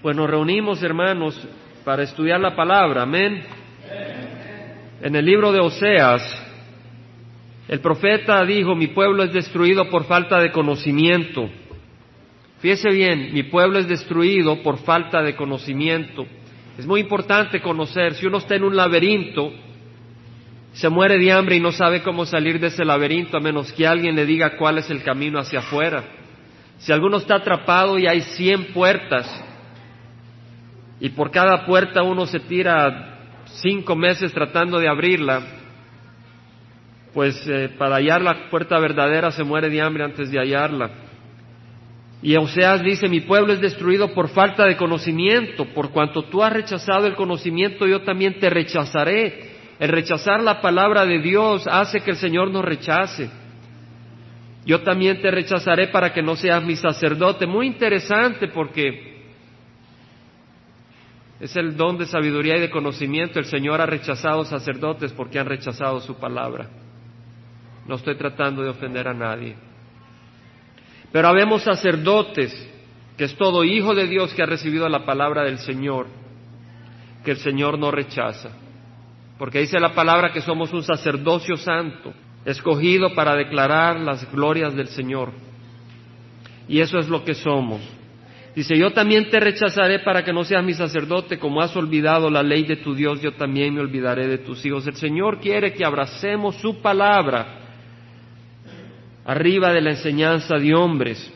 Pues nos reunimos, hermanos, para estudiar la palabra. Amén. En el libro de Oseas, el profeta dijo, mi pueblo es destruido por falta de conocimiento. Fíjese bien, mi pueblo es destruido por falta de conocimiento. Es muy importante conocer, si uno está en un laberinto, se muere de hambre y no sabe cómo salir de ese laberinto a menos que alguien le diga cuál es el camino hacia afuera. Si alguno está atrapado y hay cien puertas y por cada puerta uno se tira cinco meses tratando de abrirla, pues eh, para hallar la puerta verdadera se muere de hambre antes de hallarla. Y Oseas dice, mi pueblo es destruido por falta de conocimiento, por cuanto tú has rechazado el conocimiento, yo también te rechazaré. El rechazar la palabra de Dios hace que el Señor nos rechace. Yo también te rechazaré para que no seas mi sacerdote. Muy interesante porque es el don de sabiduría y de conocimiento. El Señor ha rechazado sacerdotes porque han rechazado su palabra. No estoy tratando de ofender a nadie. Pero habemos sacerdotes, que es todo hijo de Dios que ha recibido la palabra del Señor, que el Señor no rechaza. Porque dice la palabra que somos un sacerdocio santo, escogido para declarar las glorias del Señor. Y eso es lo que somos. Dice, yo también te rechazaré para que no seas mi sacerdote, como has olvidado la ley de tu Dios, yo también me olvidaré de tus hijos. El Señor quiere que abracemos su palabra arriba de la enseñanza de hombres.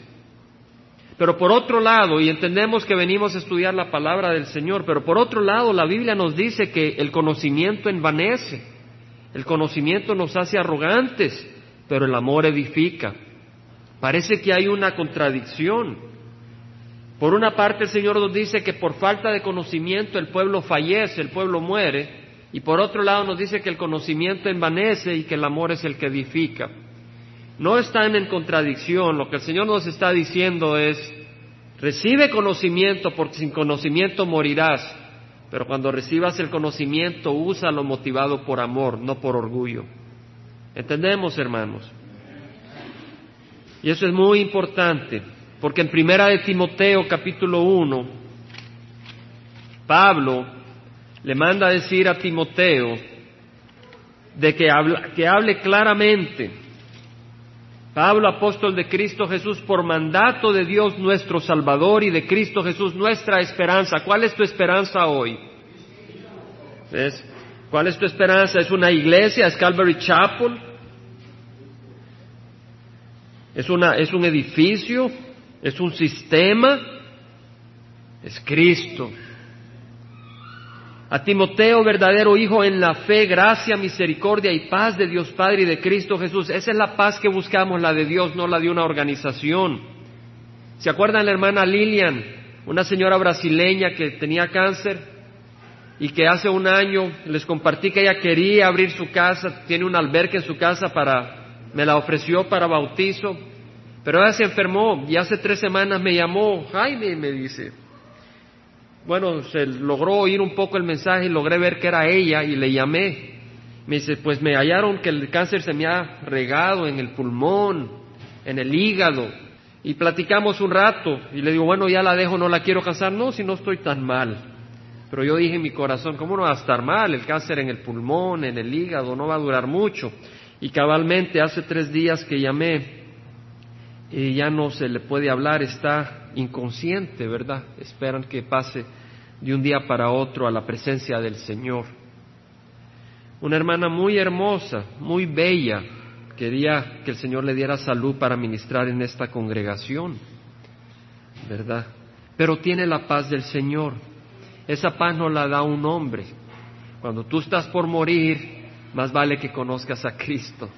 Pero por otro lado, y entendemos que venimos a estudiar la palabra del Señor, pero por otro lado la Biblia nos dice que el conocimiento envanece, el conocimiento nos hace arrogantes, pero el amor edifica. Parece que hay una contradicción. Por una parte el Señor nos dice que por falta de conocimiento el pueblo fallece, el pueblo muere, y por otro lado nos dice que el conocimiento envanece y que el amor es el que edifica. No están en contradicción, lo que el Señor nos está diciendo es, recibe conocimiento porque sin conocimiento morirás, pero cuando recibas el conocimiento úsalo motivado por amor, no por orgullo. ¿Entendemos, hermanos? Y eso es muy importante. Porque en primera de Timoteo capítulo 1, Pablo le manda a decir a Timoteo de que, que hable claramente. Pablo, apóstol de Cristo Jesús, por mandato de Dios nuestro Salvador y de Cristo Jesús nuestra esperanza. ¿Cuál es tu esperanza hoy? ¿Ves? ¿Cuál es tu esperanza? ¿Es una iglesia? ¿Es Calvary Chapel? ¿Es, una, ¿Es un edificio? Es un sistema, es Cristo. A Timoteo, verdadero hijo en la fe, gracia, misericordia y paz de Dios Padre y de Cristo Jesús. Esa es la paz que buscamos, la de Dios, no la de una organización. ¿Se acuerdan la hermana Lilian, una señora brasileña que tenía cáncer y que hace un año les compartí que ella quería abrir su casa, tiene un albergue en su casa para, me la ofreció para bautizo pero ella se enfermó y hace tres semanas me llamó Jaime, me dice. Bueno, se logró oír un poco el mensaje logré ver que era ella y le llamé. Me dice, pues me hallaron que el cáncer se me ha regado en el pulmón, en el hígado. Y platicamos un rato y le digo, bueno, ya la dejo, no la quiero casar. No, si no estoy tan mal. Pero yo dije en mi corazón, ¿cómo no va a estar mal? El cáncer en el pulmón, en el hígado, no va a durar mucho. Y cabalmente hace tres días que llamé y ya no se le puede hablar, está inconsciente, ¿verdad? Esperan que pase de un día para otro a la presencia del Señor. Una hermana muy hermosa, muy bella, quería que el Señor le diera salud para ministrar en esta congregación, ¿verdad? Pero tiene la paz del Señor. Esa paz no la da un hombre. Cuando tú estás por morir, más vale que conozcas a Cristo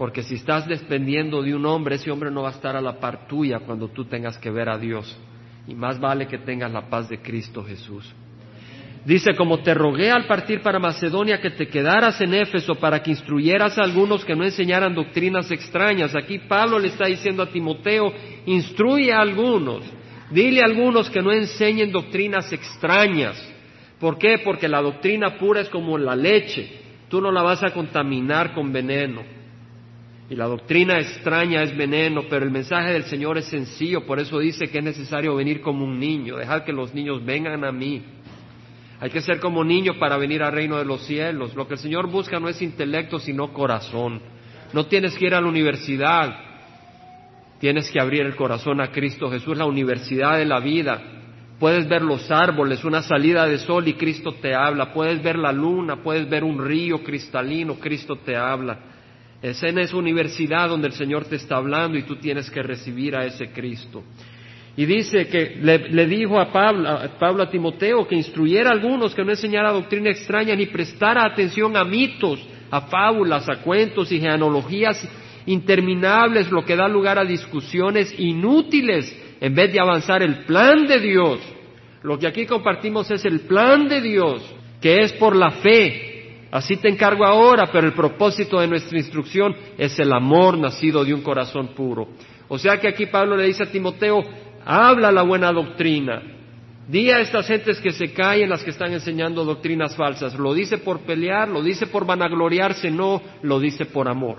porque si estás dependiendo de un hombre, ese hombre no va a estar a la par tuya cuando tú tengas que ver a Dios. Y más vale que tengas la paz de Cristo Jesús. Dice, como te rogué al partir para Macedonia que te quedaras en Éfeso para que instruyeras a algunos que no enseñaran doctrinas extrañas. Aquí Pablo le está diciendo a Timoteo, instruye a algunos, dile a algunos que no enseñen doctrinas extrañas. ¿Por qué? Porque la doctrina pura es como la leche, tú no la vas a contaminar con veneno. Y la doctrina extraña es veneno, pero el mensaje del Señor es sencillo, por eso dice que es necesario venir como un niño, dejar que los niños vengan a mí. Hay que ser como niño para venir al reino de los cielos. Lo que el Señor busca no es intelecto, sino corazón. No tienes que ir a la universidad, tienes que abrir el corazón a Cristo Jesús, la universidad de la vida. Puedes ver los árboles, una salida de sol y Cristo te habla. Puedes ver la luna, puedes ver un río cristalino, Cristo te habla. Es en esa universidad donde el Señor te está hablando y tú tienes que recibir a ese Cristo. Y dice que le, dijo a Pablo, a Pablo a Timoteo que instruyera a algunos que no enseñara doctrina extraña ni prestara atención a mitos, a fábulas, a cuentos y genealogías interminables, lo que da lugar a discusiones inútiles en vez de avanzar el plan de Dios. Lo que aquí compartimos es el plan de Dios, que es por la fe, Así te encargo ahora, pero el propósito de nuestra instrucción es el amor nacido de un corazón puro. O sea que aquí Pablo le dice a Timoteo, habla la buena doctrina. Di a estas gentes que se caen las que están enseñando doctrinas falsas. Lo dice por pelear, lo dice por vanagloriarse, no, lo dice por amor.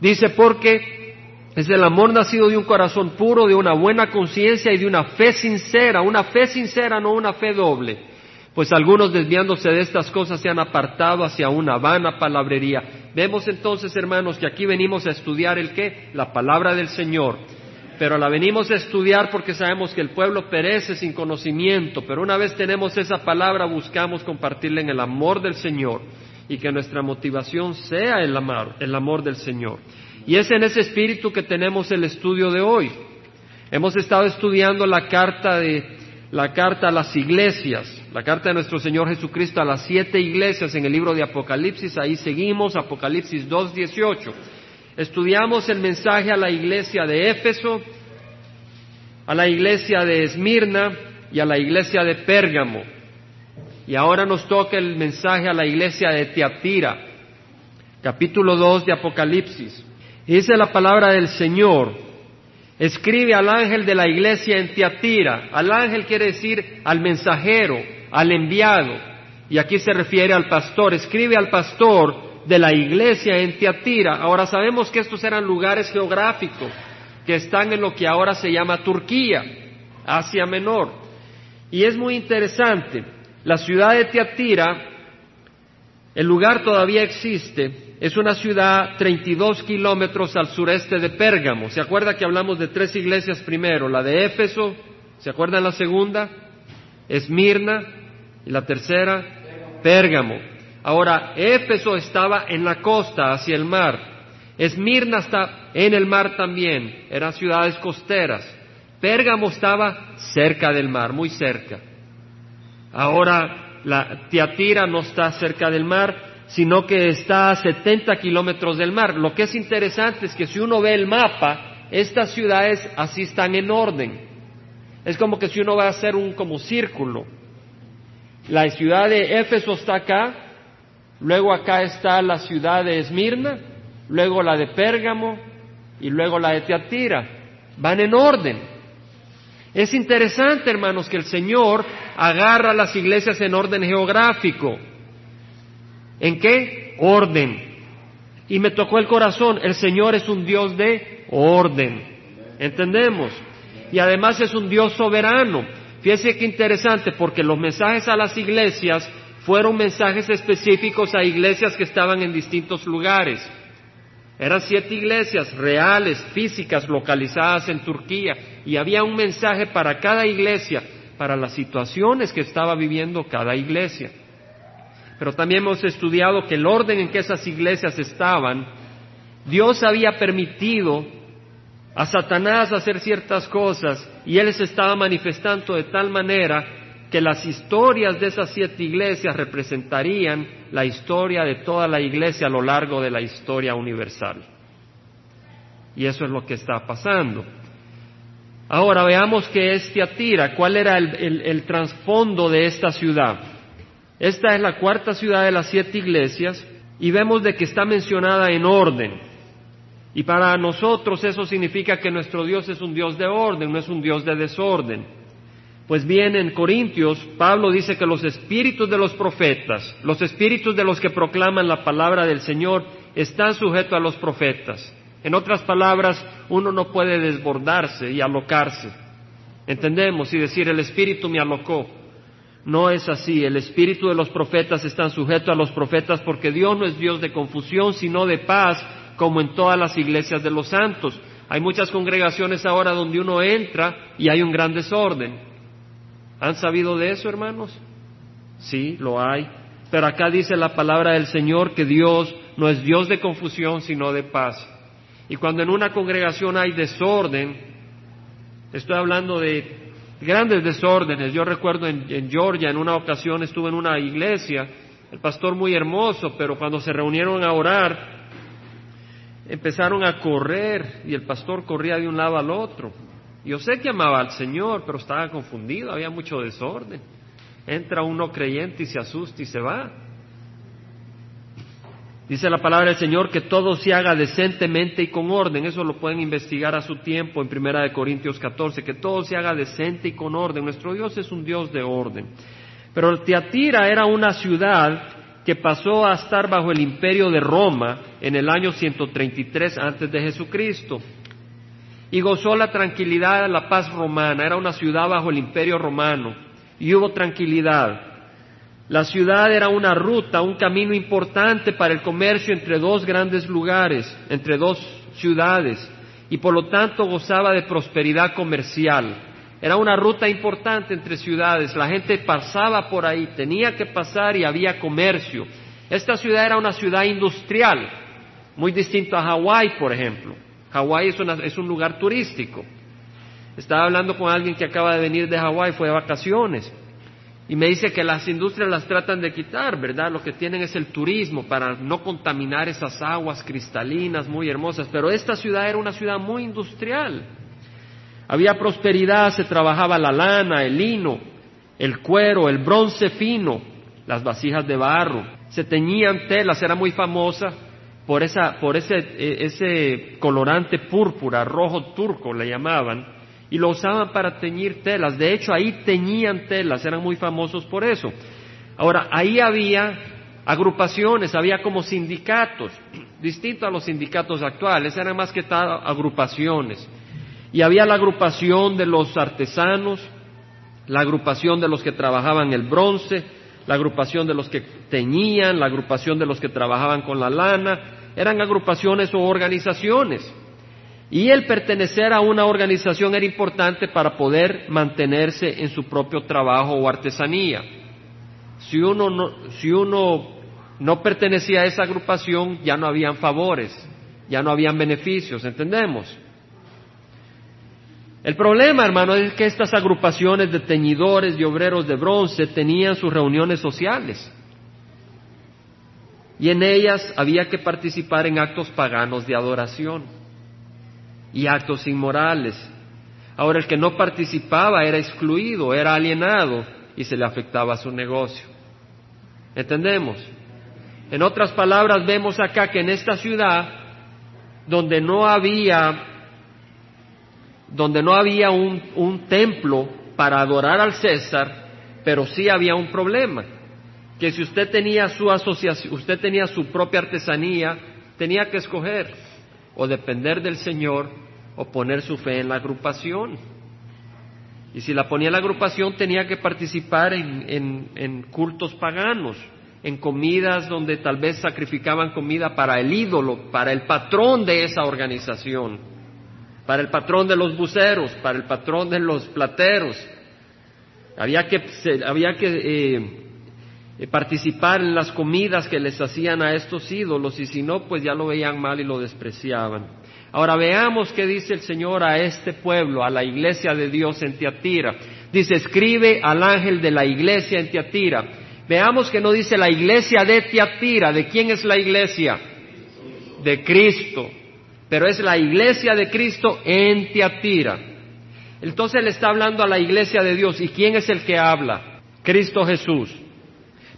Dice porque es el amor nacido de un corazón puro, de una buena conciencia y de una fe sincera, una fe sincera, no una fe doble pues algunos desviándose de estas cosas se han apartado hacia una vana palabrería. Vemos entonces, hermanos, que aquí venimos a estudiar el qué? La palabra del Señor. Pero la venimos a estudiar porque sabemos que el pueblo perece sin conocimiento, pero una vez tenemos esa palabra buscamos compartirla en el amor del Señor y que nuestra motivación sea el amor, el amor del Señor. Y es en ese espíritu que tenemos el estudio de hoy. Hemos estado estudiando la carta de la carta a las iglesias la carta de nuestro Señor Jesucristo a las siete iglesias en el libro de Apocalipsis, ahí seguimos, Apocalipsis 2.18. Estudiamos el mensaje a la iglesia de Éfeso, a la iglesia de Esmirna y a la iglesia de Pérgamo. Y ahora nos toca el mensaje a la iglesia de Teatira, capítulo 2 de Apocalipsis. dice la palabra del Señor, escribe al ángel de la iglesia en Teatira. Al ángel quiere decir al mensajero, al enviado, y aquí se refiere al pastor, escribe al pastor de la iglesia en Tiatira. Ahora sabemos que estos eran lugares geográficos que están en lo que ahora se llama Turquía, Asia Menor. Y es muy interesante, la ciudad de Tiatira, el lugar todavía existe, es una ciudad 32 kilómetros al sureste de Pérgamo. ¿Se acuerda que hablamos de tres iglesias primero? La de Éfeso, ¿se acuerdan la segunda? Esmirna y la tercera, Pérgamo. Ahora, Éfeso estaba en la costa, hacia el mar. Esmirna está en el mar también, eran ciudades costeras. Pérgamo estaba cerca del mar, muy cerca. Ahora, la Tiatira no está cerca del mar, sino que está a 70 kilómetros del mar. Lo que es interesante es que si uno ve el mapa, estas ciudades así están en orden. Es como que si uno va a hacer un como círculo, la ciudad de Éfeso está acá, luego acá está la ciudad de Esmirna, luego la de Pérgamo y luego la de Teatira. Van en orden. Es interesante, hermanos, que el Señor agarra las iglesias en orden geográfico. ¿En qué? Orden. Y me tocó el corazón, el Señor es un Dios de orden. ¿Entendemos? Y además es un Dios soberano. Fíjese qué interesante, porque los mensajes a las iglesias fueron mensajes específicos a iglesias que estaban en distintos lugares. Eran siete iglesias reales, físicas, localizadas en Turquía, y había un mensaje para cada iglesia, para las situaciones que estaba viviendo cada iglesia. Pero también hemos estudiado que el orden en que esas iglesias estaban, Dios había permitido a Satanás hacer ciertas cosas y él se estaba manifestando de tal manera que las historias de esas siete iglesias representarían la historia de toda la iglesia a lo largo de la historia universal. Y eso es lo que está pasando. Ahora veamos qué es Tiatira, cuál era el trasfondo de esta ciudad. Esta es la cuarta ciudad de las siete iglesias y vemos de que está mencionada en orden. Y para nosotros eso significa que nuestro Dios es un Dios de orden, no es un Dios de desorden. Pues bien, en Corintios, Pablo dice que los espíritus de los profetas, los espíritus de los que proclaman la palabra del Señor están sujetos a los profetas. En otras palabras, uno no puede desbordarse y alocarse. Entendemos y decir, el Espíritu me alocó. No es así. El Espíritu de los profetas están sujetos a los profetas porque Dios no es Dios de confusión, sino de paz, como en todas las iglesias de los santos. Hay muchas congregaciones ahora donde uno entra y hay un gran desorden. ¿Han sabido de eso, hermanos? Sí, lo hay. Pero acá dice la palabra del Señor que Dios no es Dios de confusión, sino de paz. Y cuando en una congregación hay desorden, estoy hablando de grandes desórdenes. Yo recuerdo en, Georgia, en una ocasión estuve en una iglesia, el pastor muy hermoso, pero cuando se reunieron a orar, empezaron a correr y el pastor corría de un lado al otro. Yo sé que amaba al Señor, pero estaba confundido, había mucho desorden. Entra uno creyente y se asusta y se va. Dice la palabra del Señor que todo se haga decentemente y con orden. Eso lo pueden investigar a su tiempo en Primera de Corintios 14, que todo se haga decente y con orden. Nuestro Dios es un Dios de orden. Pero Teatira era una ciudad que pasó a estar bajo el imperio de Roma en el año 133 antes de Jesucristo y gozó la tranquilidad de la paz romana. Era una ciudad bajo el imperio romano y hubo tranquilidad. La ciudad era una ruta, un camino importante para el comercio entre dos grandes lugares, entre dos ciudades, y por lo tanto gozaba de prosperidad comercial. Era una ruta importante entre ciudades, la gente pasaba por ahí, tenía que pasar y había comercio. Esta ciudad era una ciudad industrial, muy distinto a Hawái, por ejemplo. Hawái es, es un lugar turístico. Estaba hablando con alguien que acaba de venir de Hawái, fue de vacaciones. Y me dice que las industrias las tratan de quitar, ¿verdad? Lo que tienen es el turismo para no contaminar esas aguas cristalinas muy hermosas. Pero esta ciudad era una ciudad muy industrial. Había prosperidad, se trabajaba la lana, el lino, el cuero, el bronce fino, las vasijas de barro. Se teñían telas, era muy famosa por, esa, por ese, e, ese colorante púrpura, rojo turco le llamaban y lo usaban para teñir telas. De hecho, ahí teñían telas, eran muy famosos por eso. Ahora, ahí había agrupaciones, había como sindicatos, distinto a los sindicatos actuales, eran más que tal agrupaciones. Y había la agrupación de los artesanos, la agrupación de los que trabajaban el bronce, la agrupación de los que teñían, la agrupación de los que trabajaban con la lana, eran agrupaciones o organizaciones. Y el pertenecer a una organización era importante para poder mantenerse en su propio trabajo o artesanía. Si uno no, si uno no pertenecía a esa agrupación, ya no habían favores, ya no habían beneficios, ¿entendemos? El problema, hermano, es que estas agrupaciones de teñidores y obreros de bronce tenían sus reuniones sociales. Y en ellas había que participar en actos paganos de adoración y actos inmorales. Ahora el que no participaba era excluido, era alienado y se le afectaba su negocio. ¿Entendemos? En otras palabras, vemos acá que en esta ciudad, donde no había, donde no había un, un templo para adorar al César, pero sí había un problema, que si usted tenía su asociación, usted tenía su propia artesanía, tenía que escoger o depender del Señor o poner su fe en la agrupación. Y si la ponía en la agrupación tenía que participar en, en, cultos paganos, en comidas donde tal vez sacrificaban comida para el ídolo, para el patrón de esa organización, para el patrón de los buceros, para el patrón de los plateros. Había que, había que eh, participar en las comidas que les hacían a estos ídolos y si no, pues ya lo veían mal y lo despreciaban. Ahora veamos qué dice el Señor a este pueblo, a la iglesia de Dios en Tiatira. Dice, escribe al ángel de la iglesia en Tiatira. Veamos que no dice la iglesia de Tiatira. ¿De quién es la iglesia? De Cristo. Pero es la iglesia de Cristo en Tiatira. Entonces le está hablando a la iglesia de Dios. ¿Y quién es el que habla? Cristo Jesús.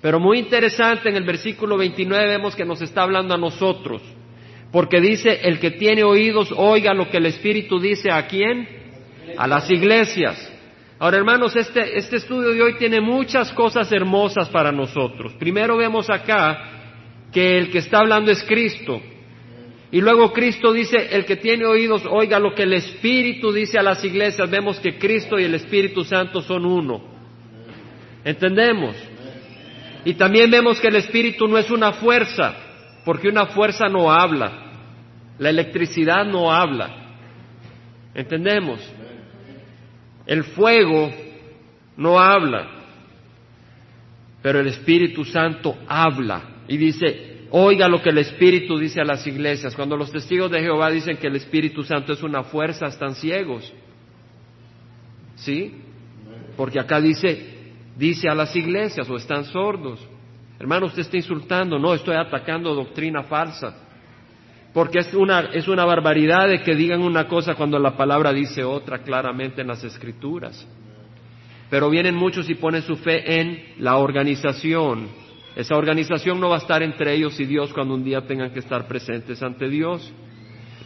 Pero muy interesante, en el versículo 29 vemos que nos está hablando a nosotros, porque dice, el que tiene oídos, oiga lo que el Espíritu dice a quién? A las iglesias. Ahora, hermanos, este, este estudio de hoy tiene muchas cosas hermosas para nosotros. Primero vemos acá que el que está hablando es Cristo. Y luego Cristo dice, el que tiene oídos, oiga lo que el Espíritu dice a las iglesias. Vemos que Cristo y el Espíritu Santo son uno. ¿Entendemos? Y también vemos que el Espíritu no es una fuerza, porque una fuerza no habla. La electricidad no habla. ¿Entendemos? El fuego no habla, pero el Espíritu Santo habla y dice, oiga lo que el Espíritu dice a las iglesias. Cuando los testigos de Jehová dicen que el Espíritu Santo es una fuerza, están ciegos. ¿Sí? Porque acá dice, dice a las iglesias o están sordos. Hermano, usted está insultando, no, estoy atacando doctrina falsa. Porque es una, es una barbaridad de que digan una cosa cuando la palabra dice otra claramente en las escrituras. Pero vienen muchos y ponen su fe en la organización. Esa organización no va a estar entre ellos y Dios cuando un día tengan que estar presentes ante Dios.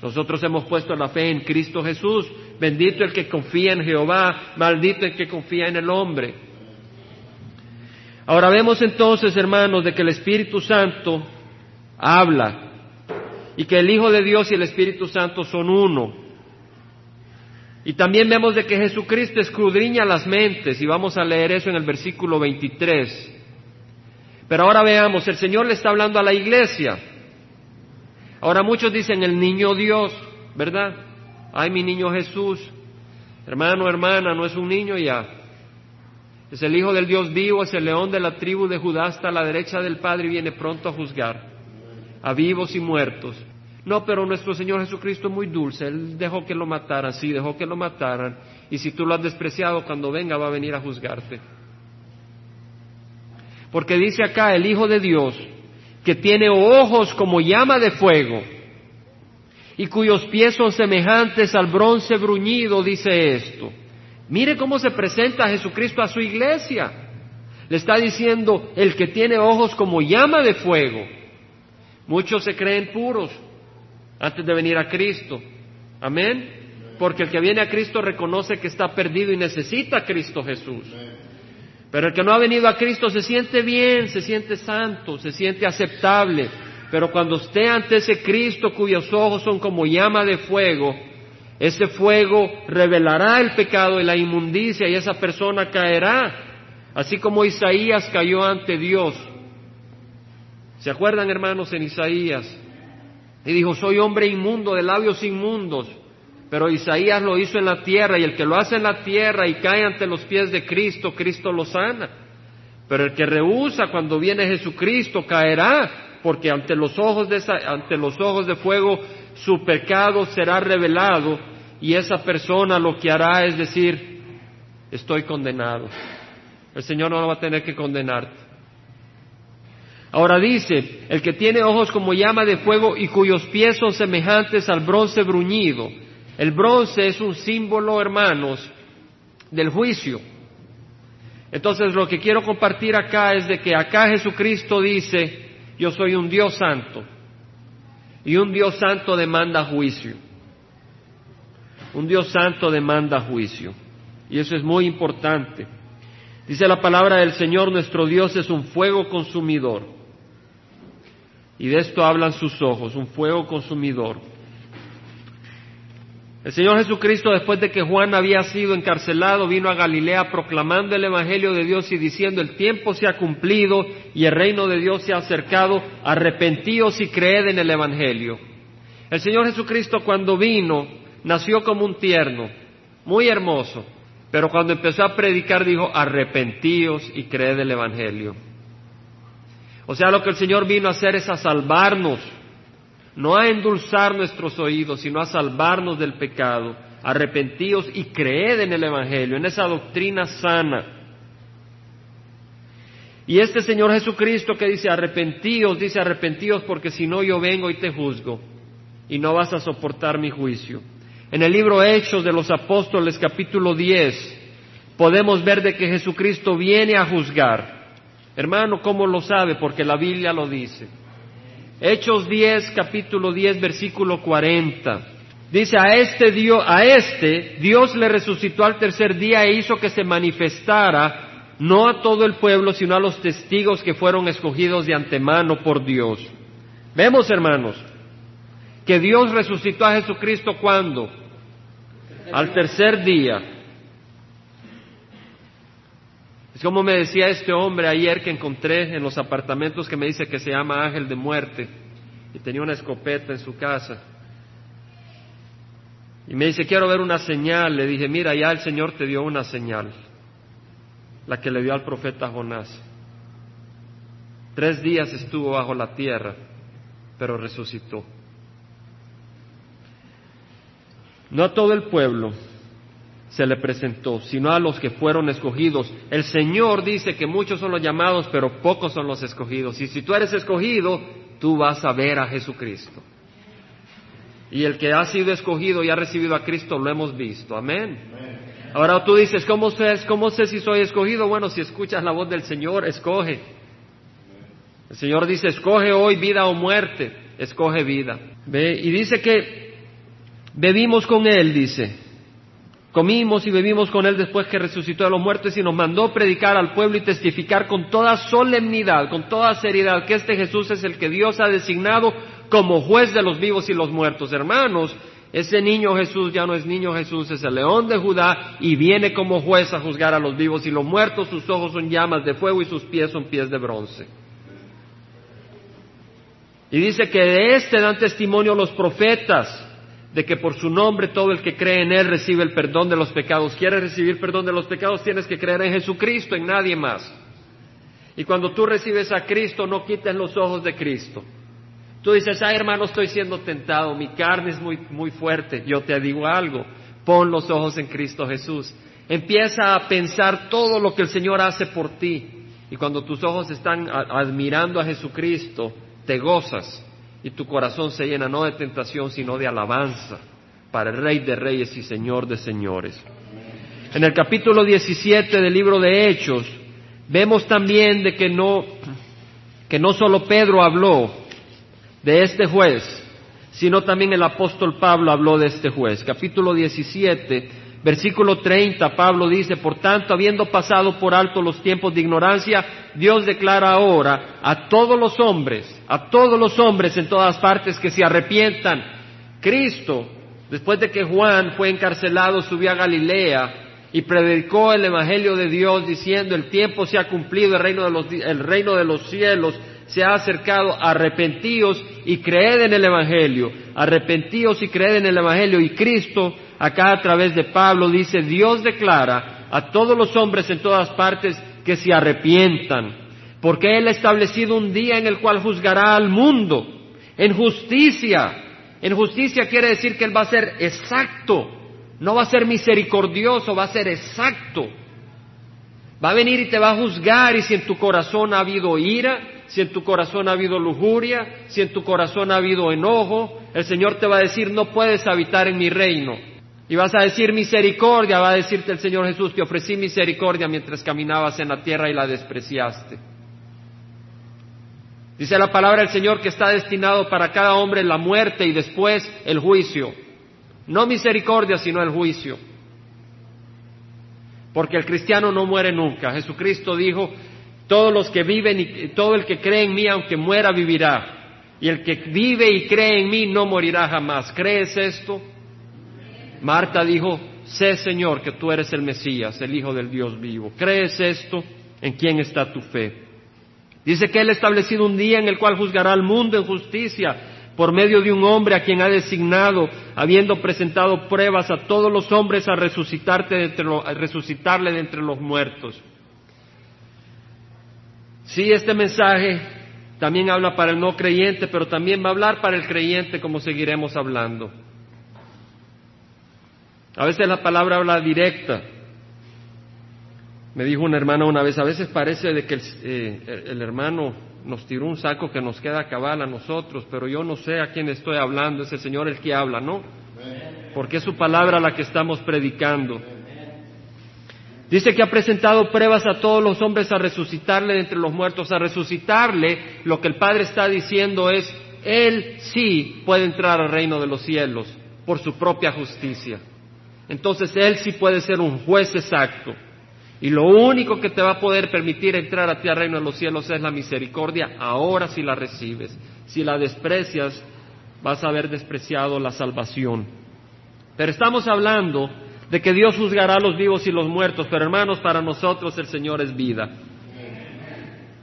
Nosotros hemos puesto la fe en Cristo Jesús. Bendito el que confía en Jehová, maldito el que confía en el hombre. Ahora vemos entonces, hermanos, de que el Espíritu Santo habla y que el Hijo de Dios y el Espíritu Santo son uno. Y también vemos de que Jesucristo escudriña las mentes, y vamos a leer eso en el versículo 23. Pero ahora veamos, el Señor le está hablando a la iglesia. Ahora muchos dicen el niño Dios, ¿verdad? Ay, mi niño Jesús. Hermano, hermana, no es un niño ya. Es el Hijo del Dios vivo, es el león de la tribu de Judá hasta la derecha del Padre y viene pronto a juzgar a vivos y muertos. No, pero nuestro Señor Jesucristo es muy dulce. Él dejó que lo mataran, sí, dejó que lo mataran. Y si tú lo has despreciado, cuando venga va a venir a juzgarte. Porque dice acá el Hijo de Dios, que tiene ojos como llama de fuego y cuyos pies son semejantes al bronce bruñido, dice esto. Mire cómo se presenta Jesucristo a su iglesia. Le está diciendo el que tiene ojos como llama de fuego Muchos se creen puros antes de venir a Cristo. Amén. Porque el que viene a Cristo reconoce que está perdido y necesita a Cristo Jesús. Pero el que no ha venido a Cristo se siente bien, se siente santo, se siente aceptable. Pero cuando esté ante ese Cristo cuyos ojos son como llama de fuego, ese fuego revelará el pecado y la inmundicia y esa persona caerá. Así como Isaías cayó ante Dios ¿Se acuerdan, hermanos, en Isaías? Y dijo, soy hombre inmundo, de labios inmundos. Pero Isaías lo hizo en la tierra y el que lo hace en la tierra y cae ante los pies de Cristo, Cristo lo sana. Pero el que rehúsa cuando viene Jesucristo caerá, porque ante los ojos de, ante los ojos de fuego su pecado será revelado y esa persona lo que hará es decir, estoy condenado. El Señor no va a tener que condenarte. Ahora dice, el que tiene ojos como llama de fuego y cuyos pies son semejantes al bronce bruñido. El bronce es un símbolo, hermanos, del juicio. Entonces lo que quiero compartir acá es de que acá Jesucristo dice, yo soy un Dios santo. Y un Dios santo demanda juicio. Un Dios santo demanda juicio. Y eso es muy importante. Dice la palabra del Señor, nuestro Dios es un fuego consumidor. Y de esto hablan sus ojos, un fuego consumidor. El Señor Jesucristo, después de que Juan había sido encarcelado, vino a Galilea proclamando el Evangelio de Dios y diciendo, el tiempo se ha cumplido y el reino de Dios se ha acercado, arrepentíos y creed en el Evangelio. El Señor Jesucristo cuando vino, nació como un tierno, muy hermoso, pero cuando empezó a predicar dijo, arrepentíos y creed en el Evangelio. O sea, lo que el Señor vino a hacer es a salvarnos, no a endulzar nuestros oídos, sino a salvarnos del pecado. Arrepentíos y creed en el Evangelio, en esa doctrina sana. Y este Señor Jesucristo que dice arrepentíos, dice arrepentíos porque si no yo vengo y te juzgo y no vas a soportar mi juicio. En el libro Hechos de los Apóstoles capítulo 10 podemos ver de que Jesucristo viene a juzgar. Hermano, ¿cómo lo sabe? Porque la Biblia lo dice. Hechos 10, capítulo 10, versículo 40. Dice, a este, Dios, a este Dios le resucitó al tercer día e hizo que se manifestara no a todo el pueblo, sino a los testigos que fueron escogidos de antemano por Dios. Vemos, hermanos, que Dios resucitó a Jesucristo cuando? Al tercer día. Es como me decía este hombre ayer que encontré en los apartamentos que me dice que se llama Ángel de Muerte y tenía una escopeta en su casa. Y me dice, quiero ver una señal. Le dije, mira, ya el Señor te dio una señal, la que le dio al profeta Jonás. Tres días estuvo bajo la tierra, pero resucitó. No a todo el pueblo se le presentó, sino a los que fueron escogidos. El Señor dice que muchos son los llamados, pero pocos son los escogidos. Y si tú eres escogido, tú vas a ver a Jesucristo. Y el que ha sido escogido y ha recibido a Cristo lo hemos visto. Amén. Ahora tú dices, ¿cómo sé, ¿cómo sé si soy escogido? Bueno, si escuchas la voz del Señor, escoge. El Señor dice, escoge hoy vida o muerte. Escoge vida. ¿Ve? Y dice que bebimos con Él, dice. Comimos y bebimos con Él después que resucitó de los muertos y nos mandó predicar al pueblo y testificar con toda solemnidad, con toda seriedad, que este Jesús es el que Dios ha designado como juez de los vivos y los muertos. Hermanos, ese niño Jesús ya no es niño Jesús, es el león de Judá y viene como juez a juzgar a los vivos y los muertos. Sus ojos son llamas de fuego y sus pies son pies de bronce. Y dice que de este dan testimonio los profetas de que por su nombre todo el que cree en Él recibe el perdón de los pecados. ¿Quieres recibir perdón de los pecados? Tienes que creer en Jesucristo, en nadie más. Y cuando tú recibes a Cristo, no quites los ojos de Cristo. Tú dices, ah, hermano, estoy siendo tentado, mi carne es muy, muy fuerte. Yo te digo algo, pon los ojos en Cristo Jesús. Empieza a pensar todo lo que el Señor hace por ti. Y cuando tus ojos están admirando a Jesucristo, te gozas y tu corazón se llena no de tentación, sino de alabanza para el Rey de Reyes y Señor de Señores. En el capítulo 17 del libro de Hechos, vemos también de que no, que no solo Pedro habló de este juez, sino también el apóstol Pablo habló de este juez. Capítulo 17, Versículo 30, Pablo dice, por tanto, habiendo pasado por alto los tiempos de ignorancia, Dios declara ahora a todos los hombres, a todos los hombres en todas partes que se arrepientan. Cristo, después de que Juan fue encarcelado, subió a Galilea y predicó el Evangelio de Dios diciendo, el tiempo se ha cumplido, el reino de los, el reino de los cielos se ha acercado, arrepentíos y creed en el Evangelio, arrepentíos y creed en el Evangelio. Y Cristo, acá a través de Pablo, dice, Dios declara a todos los hombres en todas partes que se arrepientan, porque Él ha establecido un día en el cual juzgará al mundo en justicia. En justicia quiere decir que Él va a ser exacto, no va a ser misericordioso, va a ser exacto. Va a venir y te va a juzgar y si en tu corazón ha habido ira, si en tu corazón ha habido lujuria, si en tu corazón ha habido enojo, el Señor te va a decir, no puedes habitar en mi reino. Y vas a decir misericordia, va a decirte el Señor Jesús, te ofrecí misericordia mientras caminabas en la tierra y la despreciaste. Dice la palabra del Señor que está destinado para cada hombre la muerte y después el juicio. No misericordia, sino el juicio. Porque el cristiano no muere nunca. Jesucristo dijo, todos los que viven y todo el que cree en mí, aunque muera, vivirá. Y el que vive y cree en mí no morirá jamás. ¿Crees esto? Marta dijo, sé Señor que tú eres el Mesías, el Hijo del Dios vivo. ¿Crees esto? ¿En quién está tu fe? Dice que Él ha establecido un día en el cual juzgará al mundo en justicia por medio de un hombre a quien ha designado, habiendo presentado pruebas a todos los hombres a, resucitarte de resucitarle de entre los muertos. Sí, este mensaje también habla para el no creyente, pero también va a hablar para el creyente como seguiremos hablando. A veces la palabra habla directa. Me dijo un hermano una vez, a veces parece de que el, eh, el hermano nos tiró un saco que nos queda cabal a nosotros, pero yo no sé a quién estoy hablando, es el Señor el que habla, ¿no? Porque es su palabra la que estamos predicando. Dice que ha presentado pruebas a todos los hombres a resucitarle de entre los muertos, a resucitarle. Lo que el Padre está diciendo es, Él sí puede entrar al reino de los cielos por su propia justicia. Entonces Él sí puede ser un juez exacto. Y lo único que te va a poder permitir entrar a ti al reino de los cielos es la misericordia, ahora si la recibes. Si la desprecias, vas a haber despreciado la salvación. Pero estamos hablando de que Dios juzgará a los vivos y los muertos, pero hermanos, para nosotros el Señor es vida.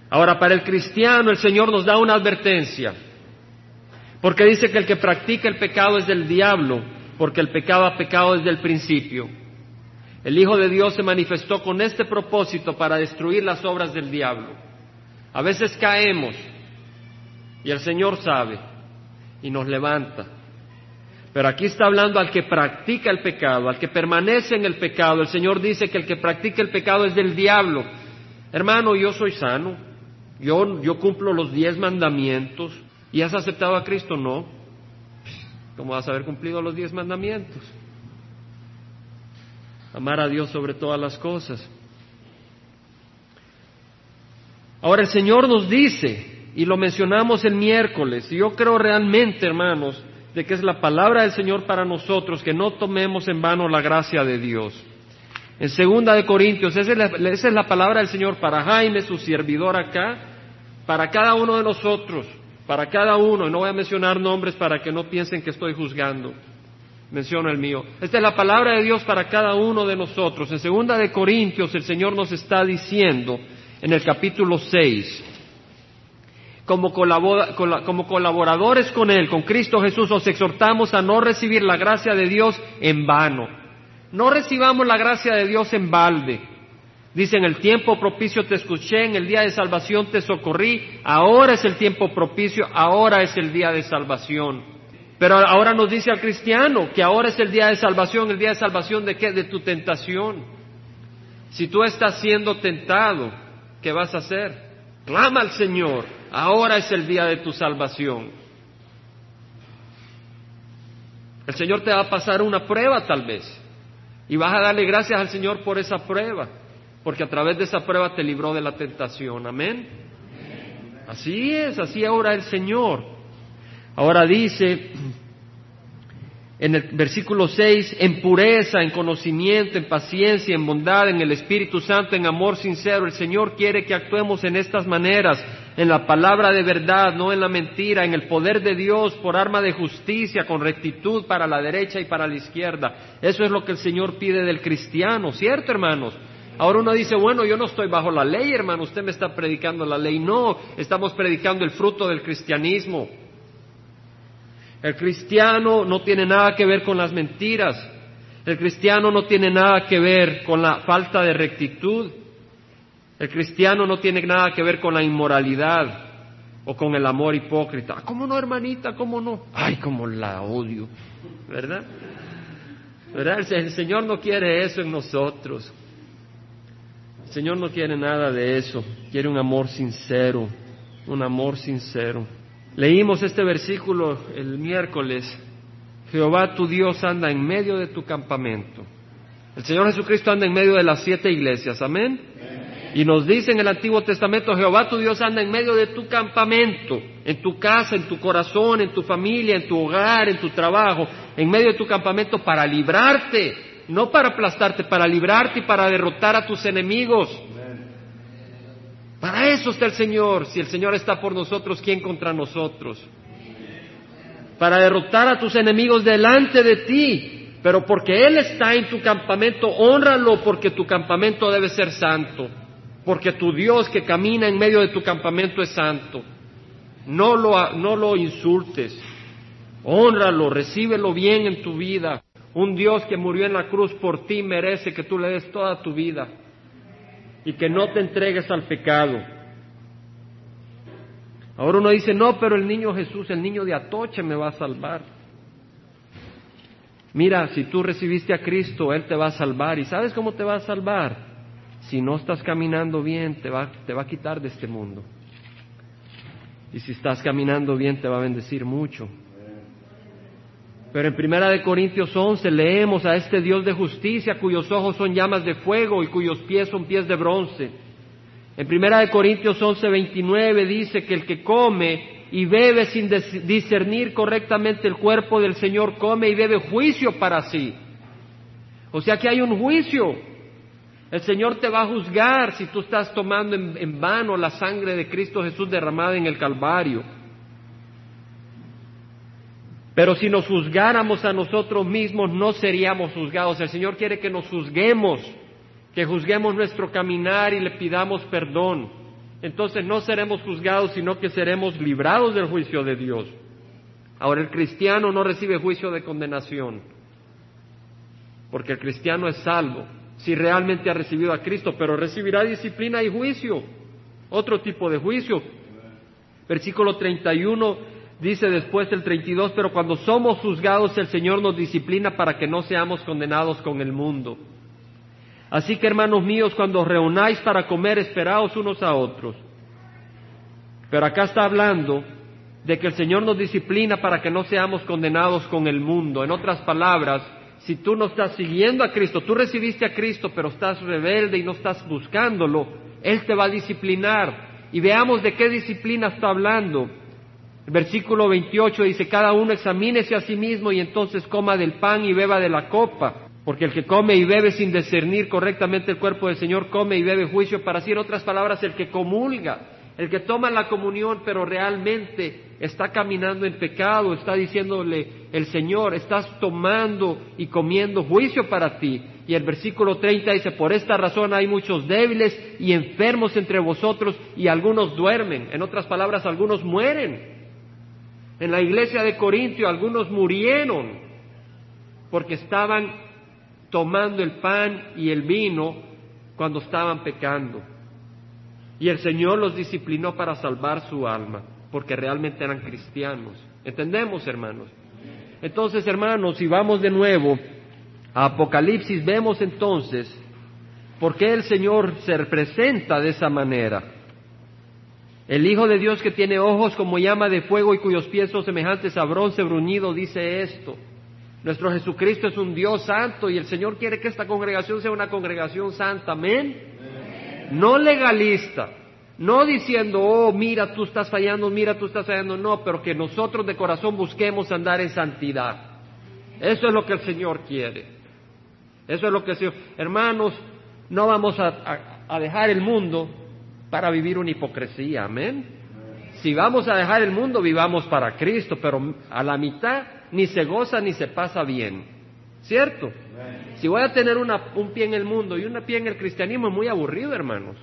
Ahora, para el cristiano el Señor nos da una advertencia, porque dice que el que practica el pecado es del diablo, porque el pecado ha pecado desde el principio. El Hijo de Dios se manifestó con este propósito para destruir las obras del diablo. A veces caemos y el Señor sabe y nos levanta. Pero aquí está hablando al que practica el pecado, al que permanece en el pecado. El Señor dice que el que practica el pecado es del diablo. Hermano, yo soy sano, yo, yo cumplo los diez mandamientos. ¿Y has aceptado a Cristo? No. ¿Cómo vas a haber cumplido los diez mandamientos? amar a Dios sobre todas las cosas. Ahora el Señor nos dice, y lo mencionamos el miércoles, y yo creo realmente, hermanos, de que es la palabra del Señor para nosotros, que no tomemos en vano la gracia de Dios. En segunda de Corintios, esa es, la, esa es la palabra del Señor para Jaime, su servidor acá, para cada uno de nosotros, para cada uno, y no voy a mencionar nombres para que no piensen que estoy juzgando menciono el mío. Esta es la palabra de Dios para cada uno de nosotros. En segunda de Corintios el Señor nos está diciendo en el capítulo 6, como, colaboradores con Él, con Cristo Jesús, os exhortamos a no recibir la gracia de Dios en vano. No recibamos la gracia de Dios en balde. Dice, en el tiempo propicio te escuché, en el día de salvación te socorrí, ahora es el tiempo propicio, ahora es el día de salvación. Pero ahora nos dice al cristiano que ahora es el día de salvación, el día de salvación de qué? De tu tentación. Si tú estás siendo tentado, ¿qué vas a hacer? Clama al Señor, ahora es el día de tu salvación. El Señor te va a pasar una prueba tal vez y vas a darle gracias al Señor por esa prueba, porque a través de esa prueba te libró de la tentación. Amén. Así es, así ahora el Señor. Ahora dice en el versículo 6, en pureza, en conocimiento, en paciencia, en bondad, en el Espíritu Santo, en amor sincero. El Señor quiere que actuemos en estas maneras, en la palabra de verdad, no en la mentira, en el poder de Dios por arma de justicia, con rectitud para la derecha y para la izquierda. Eso es lo que el Señor pide del cristiano, ¿cierto, hermanos? Ahora uno dice, bueno, yo no estoy bajo la ley, hermano, usted me está predicando la ley. No, estamos predicando el fruto del cristianismo. El cristiano no tiene nada que ver con las mentiras. El cristiano no tiene nada que ver con la falta de rectitud. El cristiano no tiene nada que ver con la inmoralidad o con el amor hipócrita. ¿Cómo no, hermanita? ¿Cómo no? Ay, cómo la odio. ¿Verdad? ¿Verdad? El Señor no quiere eso en nosotros. El Señor no quiere nada de eso. Quiere un amor sincero. Un amor sincero. Leímos este versículo el miércoles. Jehová tu Dios anda en medio de tu campamento. El Señor Jesucristo anda en medio de las siete iglesias. Amén. Y nos dice en el Antiguo Testamento, Jehová tu Dios anda en medio de tu campamento, en tu casa, en tu corazón, en tu familia, en tu hogar, en tu trabajo, en medio de tu campamento para librarte, no para aplastarte, para librarte y para derrotar a tus enemigos. Para eso está el Señor. Si el Señor está por nosotros, ¿quién contra nosotros? Para derrotar a tus enemigos delante de ti. Pero porque Él está en tu campamento, honralo porque tu campamento debe ser santo. Porque tu Dios que camina en medio de tu campamento es santo. No lo, no lo insultes. Honralo, recíbelo bien en tu vida. Un Dios que murió en la cruz por ti merece que tú le des toda tu vida y que no te entregues al pecado. Ahora uno dice, no, pero el niño Jesús, el niño de Atoche me va a salvar. Mira, si tú recibiste a Cristo, Él te va a salvar. ¿Y sabes cómo te va a salvar? Si no estás caminando bien, te va, te va a quitar de este mundo. Y si estás caminando bien, te va a bendecir mucho. Pero en Primera de Corintios 11 leemos a este Dios de justicia cuyos ojos son llamas de fuego y cuyos pies son pies de bronce. En Primera de Corintios 11, 29 dice que el que come y bebe sin discernir correctamente el cuerpo del Señor come y bebe juicio para sí. O sea que hay un juicio. El Señor te va a juzgar si tú estás tomando en, vano la sangre de Cristo Jesús derramada en el Calvario. Pero si nos juzgáramos a nosotros mismos, no seríamos juzgados. El Señor quiere que nos juzguemos, que juzguemos nuestro caminar y le pidamos perdón. Entonces no seremos juzgados, sino que seremos librados del juicio de Dios. Ahora el cristiano no recibe juicio de condenación, porque el cristiano es salvo si realmente ha recibido a Cristo, pero recibirá disciplina y juicio, otro tipo de juicio. Versículo 31 dice después el 32, pero cuando somos juzgados el Señor nos disciplina para que no seamos condenados con el mundo. Así que hermanos míos, cuando os reunáis para comer, esperaos unos a otros. Pero acá está hablando de que el Señor nos disciplina para que no seamos condenados con el mundo. En otras palabras, si tú no estás siguiendo a Cristo, tú recibiste a Cristo, pero estás rebelde y no estás buscándolo, Él te va a disciplinar. Y veamos de qué disciplina está hablando. El versículo 28 dice, cada uno examínese a sí mismo y entonces coma del pan y beba de la copa. Porque el que come y bebe sin discernir correctamente el cuerpo del Señor, come y bebe juicio para sí. En otras palabras, el que comulga el que toma la comunión pero realmente está caminando en pecado, está diciéndole el Señor, estás tomando y comiendo juicio para ti. Y el versículo 30 dice, por esta razón hay muchos débiles y enfermos entre vosotros y algunos duermen. En otras palabras, algunos mueren. En la iglesia de Corintio algunos murieron porque estaban tomando el pan y el vino cuando estaban pecando. Y el Señor los disciplinó para salvar su alma, porque realmente eran cristianos. ¿Entendemos, hermanos? Entonces, hermanos, si vamos de nuevo a Apocalipsis, vemos entonces por qué el Señor se representa de esa manera. El Hijo de Dios que tiene ojos como llama de fuego y cuyos pies son semejantes a bronce bruñido dice esto. Nuestro Jesucristo es un Dios santo y el Señor quiere que esta congregación sea una congregación santa. Amén no legalista, no diciendo, oh, mira, tú estás fallando, mira, tú estás fallando, no, pero que nosotros de corazón busquemos andar en santidad. Eso es lo que el Señor quiere. Eso es lo que el Señor. Hermanos, no vamos a, a dejar el mundo para vivir una hipocresía, amén. Si vamos a dejar el mundo, vivamos para Cristo, pero a la mitad ni se goza ni se pasa bien. ¿Cierto? Si voy a tener un pie en el mundo y un pie en el cristianismo es muy aburrido, hermanos.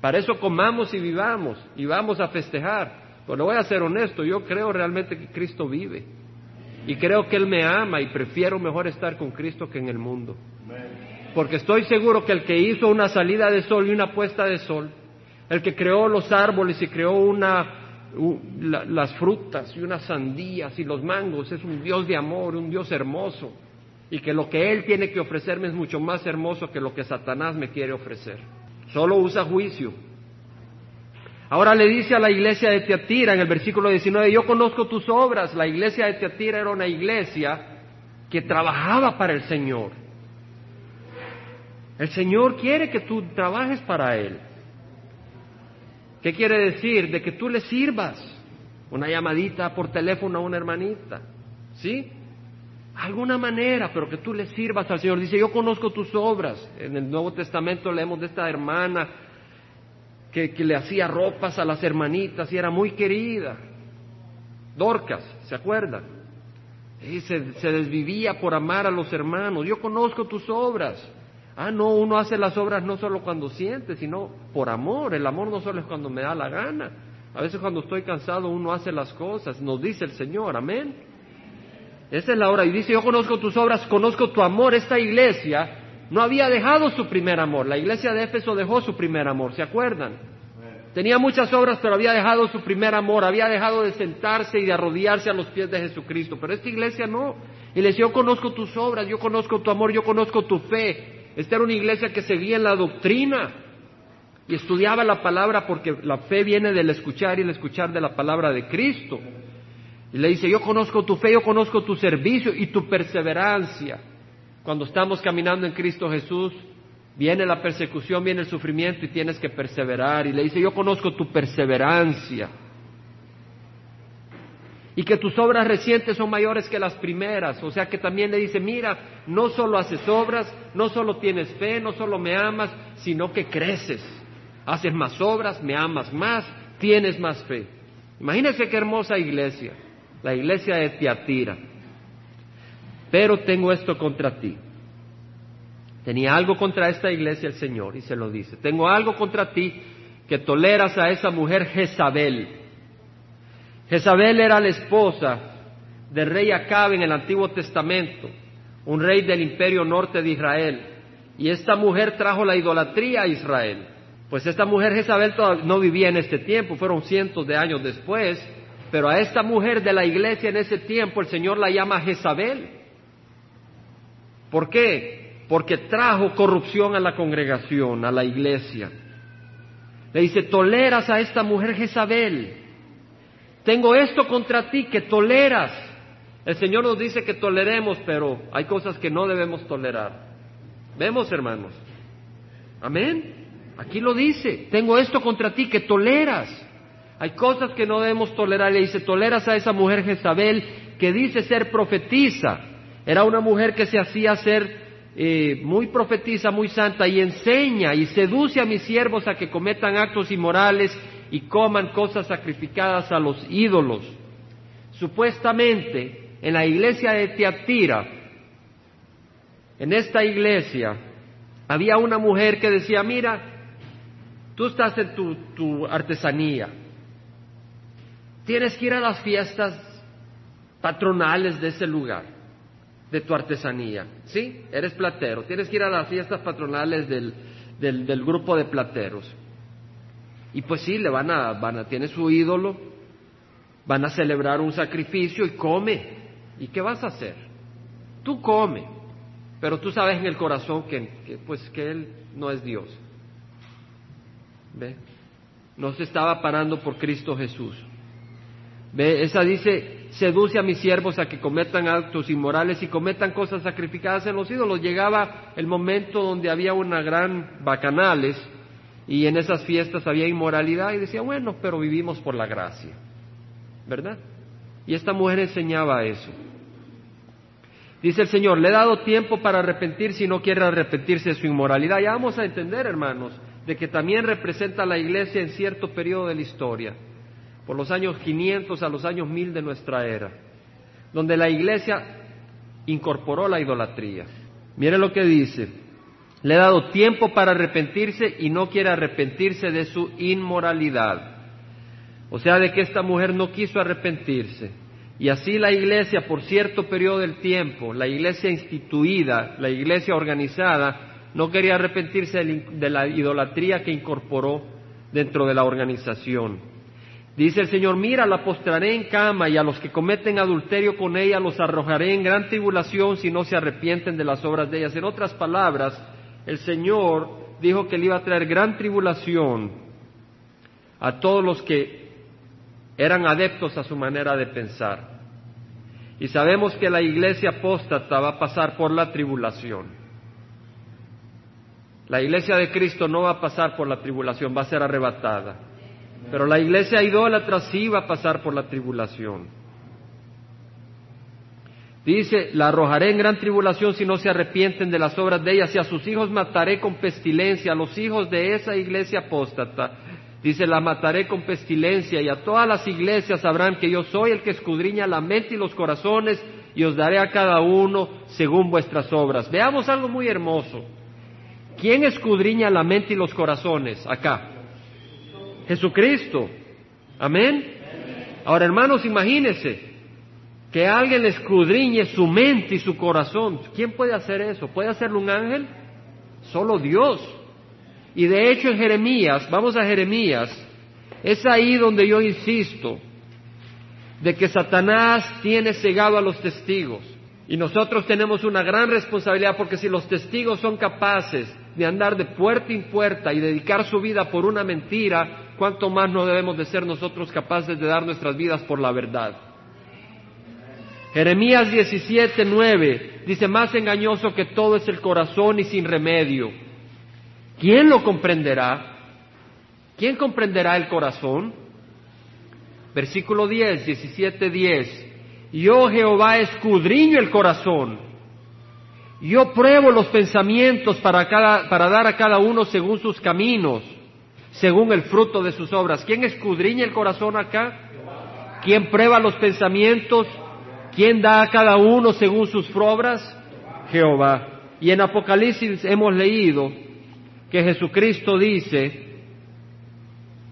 Para eso comamos y vivamos y vamos a festejar. Pero voy a ser honesto, yo creo realmente que Cristo vive. Y creo que Él me ama y prefiero mejor estar con Cristo que en el mundo. Porque estoy seguro que el que hizo una salida de sol y una puesta de sol, el que creó los árboles y creó una, las frutas y unas sandías y los mangos, es un Dios de amor, un Dios hermoso y que lo que Él tiene que ofrecerme es mucho más hermoso que lo que Satanás me quiere ofrecer. Solo usa juicio. Ahora le dice a la iglesia de Teatira en el versículo 19, yo conozco tus obras. La iglesia de Teatira era una iglesia que trabajaba para el Señor. El Señor quiere que tú trabajes para Él. ¿Qué quiere decir? De que tú le sirvas. Una llamadita por teléfono a una hermanita. ¿Sí? alguna manera, pero que tú le sirvas al Señor. Dice, yo conozco tus obras. En el Nuevo Testamento leemos de esta hermana que, le hacía ropas a las hermanitas y era muy querida. Dorcas, ¿se acuerdan? Y se, se desvivía por amar a los hermanos. Yo conozco tus obras. Ah, no, uno hace las obras no solo cuando siente, sino por amor. El amor no solo es cuando me da la gana. A veces cuando estoy cansado uno hace las cosas, nos dice el Señor, amén. Esa es la hora. Y dice, yo conozco tus obras, conozco tu amor. Esta iglesia no había dejado su primer amor. La iglesia de Éfeso dejó su primer amor, ¿se acuerdan? Tenía muchas obras, pero había dejado su primer amor, había dejado de sentarse y de arrodillarse a los pies de Jesucristo. Pero esta iglesia no. Y le decía, yo conozco tus obras, yo conozco tu amor, yo conozco tu fe. Esta era una iglesia que seguía en la doctrina y estudiaba la palabra porque la fe viene del escuchar y el escuchar de la palabra de Cristo. Y le dice, yo conozco tu fe, yo conozco tu servicio y tu perseverancia. Cuando estamos caminando en Cristo Jesús, viene la persecución, viene el sufrimiento y tienes que perseverar. Y le dice, yo conozco tu perseverancia. Y que tus obras recientes son mayores que las primeras. O sea que también le dice, mira, no solo haces obras, no solo tienes fe, no solo me amas, sino que creces. Haces más obras, me amas más, tienes más fe. Imagínense qué hermosa iglesia, la iglesia de Tiatira. Pero tengo esto contra ti. Tenía algo contra esta iglesia el Señor y se lo dice. Tengo algo contra ti que toleras a esa mujer Jezabel Jezabel era la esposa del rey Acab en el Antiguo Testamento, un rey del imperio norte de Israel. Y esta mujer trajo la idolatría a Israel. Pues esta mujer Jezabel no vivía en este tiempo, fueron cientos de años después, pero a esta mujer de la iglesia en ese tiempo el Señor la llama Jezabel. ¿Por qué? Porque trajo corrupción a la congregación, a la iglesia. Le dice, toleras a esta mujer Jezabel. Tengo esto contra ti que toleras. El Señor nos dice que toleremos, pero hay cosas que no debemos tolerar. Vemos, hermanos. Amén. Aquí lo dice. Tengo esto contra ti que toleras. Hay cosas que no debemos tolerar. Le dice, toleras a esa mujer Jezabel que dice ser profetisa. Era una mujer que se hacía ser eh, muy profetiza, muy santa y enseña y seduce a mis siervos a que cometan actos inmorales y coman cosas sacrificadas a los ídolos. Supuestamente, en la iglesia de Teatira, en esta iglesia, había una mujer que decía, mira, tú estás en tu, artesanía, tienes que ir a las fiestas patronales de ese lugar, de tu artesanía, ¿sí? Eres platero, tienes que ir a las fiestas patronales del grupo de plateros. Y pues sí, le van a, van a, tiene su ídolo, van a celebrar un sacrificio y come. ¿Y qué vas a hacer? Tú come, pero tú sabes en el corazón que, pues que él no es Dios. ¿Ve? No se estaba parando por Cristo Jesús. ¿Ve? Esa dice, seduce a mis siervos a que cometan actos inmorales y cometan cosas sacrificadas en los ídolos. Llegaba el momento donde había una gran bacanales y en esas fiestas había inmoralidad y decía, bueno, pero vivimos por la gracia, ¿verdad? Y esta mujer enseñaba eso. Dice el Señor, le he dado tiempo para arrepentir si no quiere arrepentirse de su inmoralidad. Ya vamos a entender, hermanos, de que también representa a la iglesia en cierto periodo de la historia, por los años 500 a los años 1000 de nuestra era, donde la iglesia incorporó la idolatría. Mire lo que dice, le he dado tiempo para arrepentirse y no quiere arrepentirse de su inmoralidad. O sea, de que esta mujer no quiso arrepentirse. Y así la iglesia, por cierto periodo del tiempo, la iglesia instituida, la iglesia organizada, no quería arrepentirse de la idolatría que incorporó dentro de la organización. Dice el Señor, mira, la postraré en cama y a los que cometen adulterio con ella los arrojaré en gran tribulación si no se arrepienten de las obras de ellas. En otras palabras, el Señor dijo que le iba a traer gran tribulación a todos los que eran adeptos a su manera de pensar. Y sabemos que la iglesia apóstata va a pasar por la tribulación. La iglesia de Cristo no va a pasar por la tribulación, va a ser arrebatada. Pero la iglesia idólatra sí va a pasar por la tribulación. Dice, la arrojaré en gran tribulación si no se arrepienten de las obras de ella, y a sus hijos mataré con pestilencia, a los hijos de esa iglesia apóstata. Dice, la mataré con pestilencia y a todas las iglesias sabrán que yo soy el que escudriña la mente y los corazones y os daré a cada uno según vuestras obras. Veamos algo muy hermoso. ¿Quién escudriña la mente y los corazones acá? Jesucristo. Amén. Ahora, hermanos, imagínense, que alguien escudriñe su mente y su corazón. ¿Quién puede hacer eso? ¿Puede hacerlo un ángel? Solo Dios. Y de hecho en Jeremías, vamos a Jeremías, es ahí donde yo insisto de que Satanás tiene cegado a los testigos. Y nosotros tenemos una gran responsabilidad porque si los testigos son capaces de andar de puerta en puerta y dedicar su vida por una mentira, ¿cuánto más no debemos de ser nosotros capaces de dar nuestras vidas por la verdad? Jeremías 17, 9 dice, más engañoso que todo es el corazón y sin remedio. ¿Quién lo comprenderá? ¿Quién comprenderá el corazón? Versículo 10, 17, 10. Yo Jehová escudriño el corazón. Yo pruebo los pensamientos para, para dar a cada uno según sus caminos, según el fruto de sus obras. ¿Quién escudriña el corazón acá? ¿Quién prueba los pensamientos? ¿Quién da a cada uno según sus obras? Jehová. Y en Apocalipsis hemos leído que Jesucristo dice,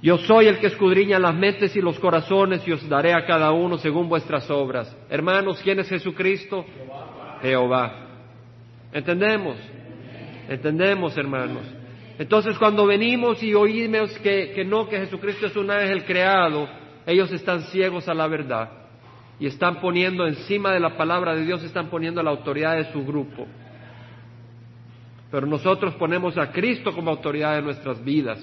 yo soy el que escudriña las mentes y los corazones y os daré a cada uno según vuestras obras. Hermanos, ¿quién es Jesucristo? Jehová. ¿Entendemos? Entendemos, hermanos. Entonces, cuando venimos y oímos que, no, que Jesucristo es un ángel creado, ellos están ciegos a la verdad y están poniendo encima de la palabra de Dios, están poniendo la autoridad de su grupo. Pero nosotros ponemos a Cristo como autoridad de nuestras vidas.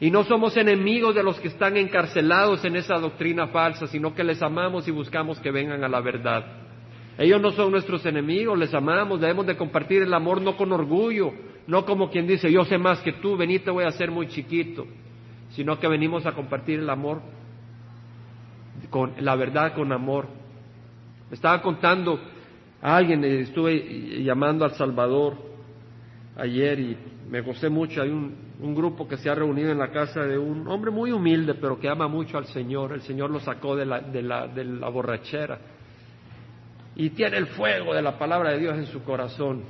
Y no somos enemigos de los que están encarcelados en esa doctrina falsa, sino que les amamos y buscamos que vengan a la verdad. Ellos no son nuestros enemigos, les amamos, debemos de compartir el amor no con orgullo, no como quien dice, yo sé más que tú, vení te voy a hacer muy chiquito, sino que venimos a compartir el amor con la verdad con amor. estaba contando a alguien, eh, estuve llamando al Salvador ayer y me gocé mucho, hay un, un grupo que se ha reunido en la casa de un hombre muy humilde, pero que ama mucho al Señor. El Señor lo sacó de la, de la, de la borrachera. Y tiene el fuego de la palabra de Dios en su corazón.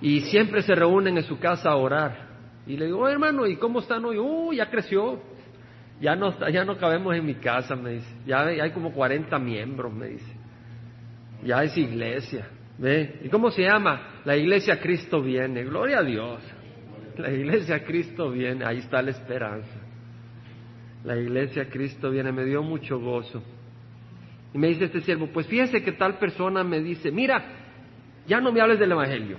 Y siempre se reúnen en su casa a orar. Y le digo, hermano, ¿y cómo están hoy? Uh, ya creció. Ya no, ya no cabemos en mi casa, me dice. Ya hay como 40 miembros, me dice. Ya es iglesia. ¿Ve? ¿Y cómo se llama? La iglesia Cristo viene. Gloria a Dios. La iglesia Cristo viene, ahí está la esperanza. La iglesia Cristo viene, me dio mucho gozo. Y me dice este siervo, pues fíjese que tal persona me dice, mira, ya no me hables del Evangelio,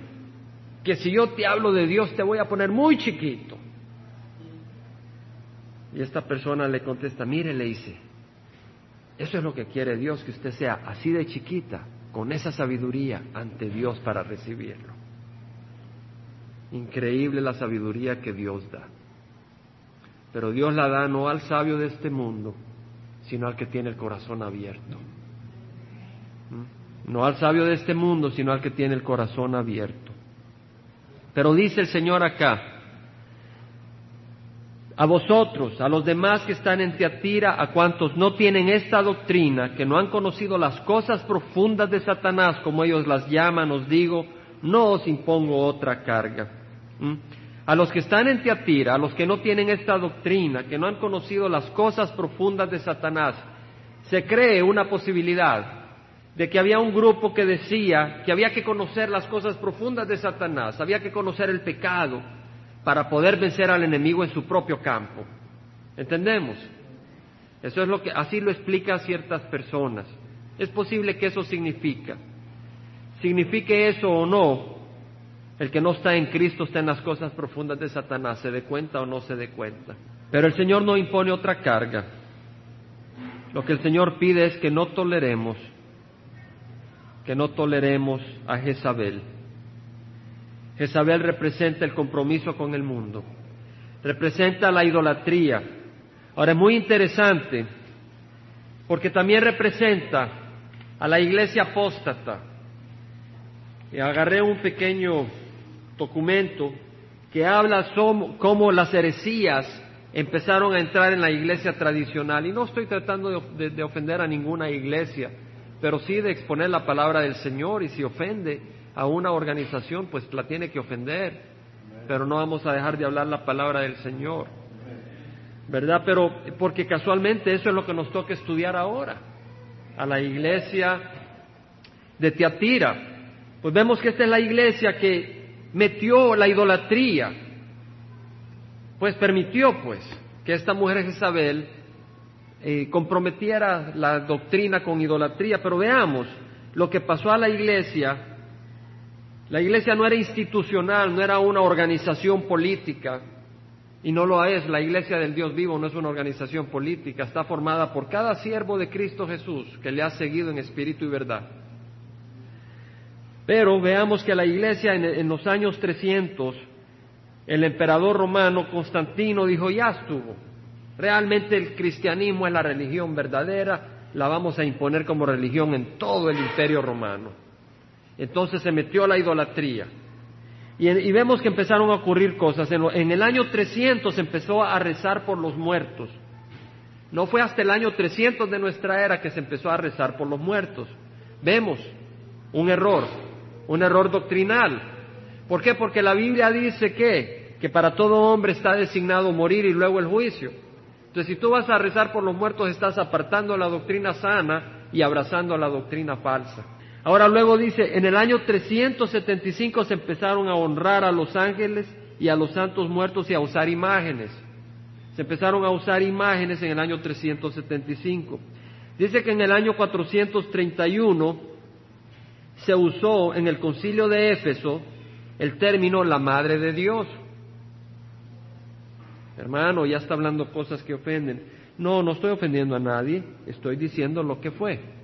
que si yo te hablo de Dios te voy a poner muy chiquito. Y esta persona le contesta, mire, le dice, eso es lo que quiere Dios, que usted sea así de chiquita, con esa sabiduría ante Dios para recibirlo. Increíble la sabiduría que Dios da. Pero Dios la da no al sabio de este mundo, sino al que tiene el corazón abierto. ¿Mm? No al sabio de este mundo, sino al que tiene el corazón abierto. Pero dice el Señor acá, a vosotros, a los demás que están en Teatira, a cuantos no tienen esta doctrina, que no han conocido las cosas profundas de Satanás, como ellos las llaman, os digo, no os impongo otra carga. ¿Mm? A los que están en Teatira, a los que no tienen esta doctrina, que no han conocido las cosas profundas de Satanás, se cree una posibilidad de que había un grupo que decía que había que conocer las cosas profundas de Satanás, había que conocer el pecado para poder vencer al enemigo en su propio campo. ¿Entendemos? Eso es lo que así lo explica ciertas personas. Es posible que eso significa signifique eso o no, el que no está en Cristo está en las cosas profundas de Satanás, se dé cuenta o no se dé cuenta. Pero el Señor no impone otra carga. Lo que el Señor pide es que no toleremos, que no toleremos a Jezabel. Jezabel representa el compromiso con el mundo, representa la idolatría. Ahora es muy interesante porque también representa a la iglesia apóstata, y agarré un pequeño documento que habla cómo las heresías empezaron a entrar en la iglesia tradicional. Y no estoy tratando de, ofender a ninguna iglesia, pero sí de exponer la palabra del Señor. Y si ofende a una organización, pues la tiene que ofender. Pero no vamos a dejar de hablar la palabra del Señor. ¿Verdad? Pero porque casualmente eso es lo que nos toca estudiar ahora. A la iglesia de Teatira pues vemos que esta es la iglesia que metió la idolatría, pues permitió pues que esta mujer Jezabel eh, comprometiera la doctrina con idolatría, pero veamos lo que pasó a la iglesia. La iglesia no era institucional, no era una organización política, y no lo es, la iglesia del Dios vivo no es una organización política, está formada por cada siervo de Cristo Jesús que le ha seguido en espíritu y verdad. Pero veamos que la iglesia en, los años 300, el emperador romano Constantino dijo, ya estuvo, Realmente el cristianismo es la religión verdadera, la vamos a imponer como religión en todo el imperio romano. Entonces se metió la idolatría. Y, vemos que empezaron a ocurrir cosas. En, en el año 300 empezó a rezar por los muertos. No fue hasta el año 300 de nuestra era que se empezó a rezar por los muertos. Vemos un error, un error doctrinal. ¿Por qué? Porque la Biblia dice que, que para todo hombre está designado morir y luego el juicio. Entonces, si tú vas a rezar por los muertos, estás apartando la doctrina sana y abrazando la doctrina falsa. Ahora luego dice, en el año 375 se empezaron a honrar a los ángeles y a los santos muertos y a usar imágenes. Se empezaron a usar imágenes en el año 375. Dice que en el año 431 se usó en el concilio de Éfeso el término la madre de Dios. Hermano, ya está hablando cosas que ofenden. No, no estoy ofendiendo a nadie, estoy diciendo lo que fue.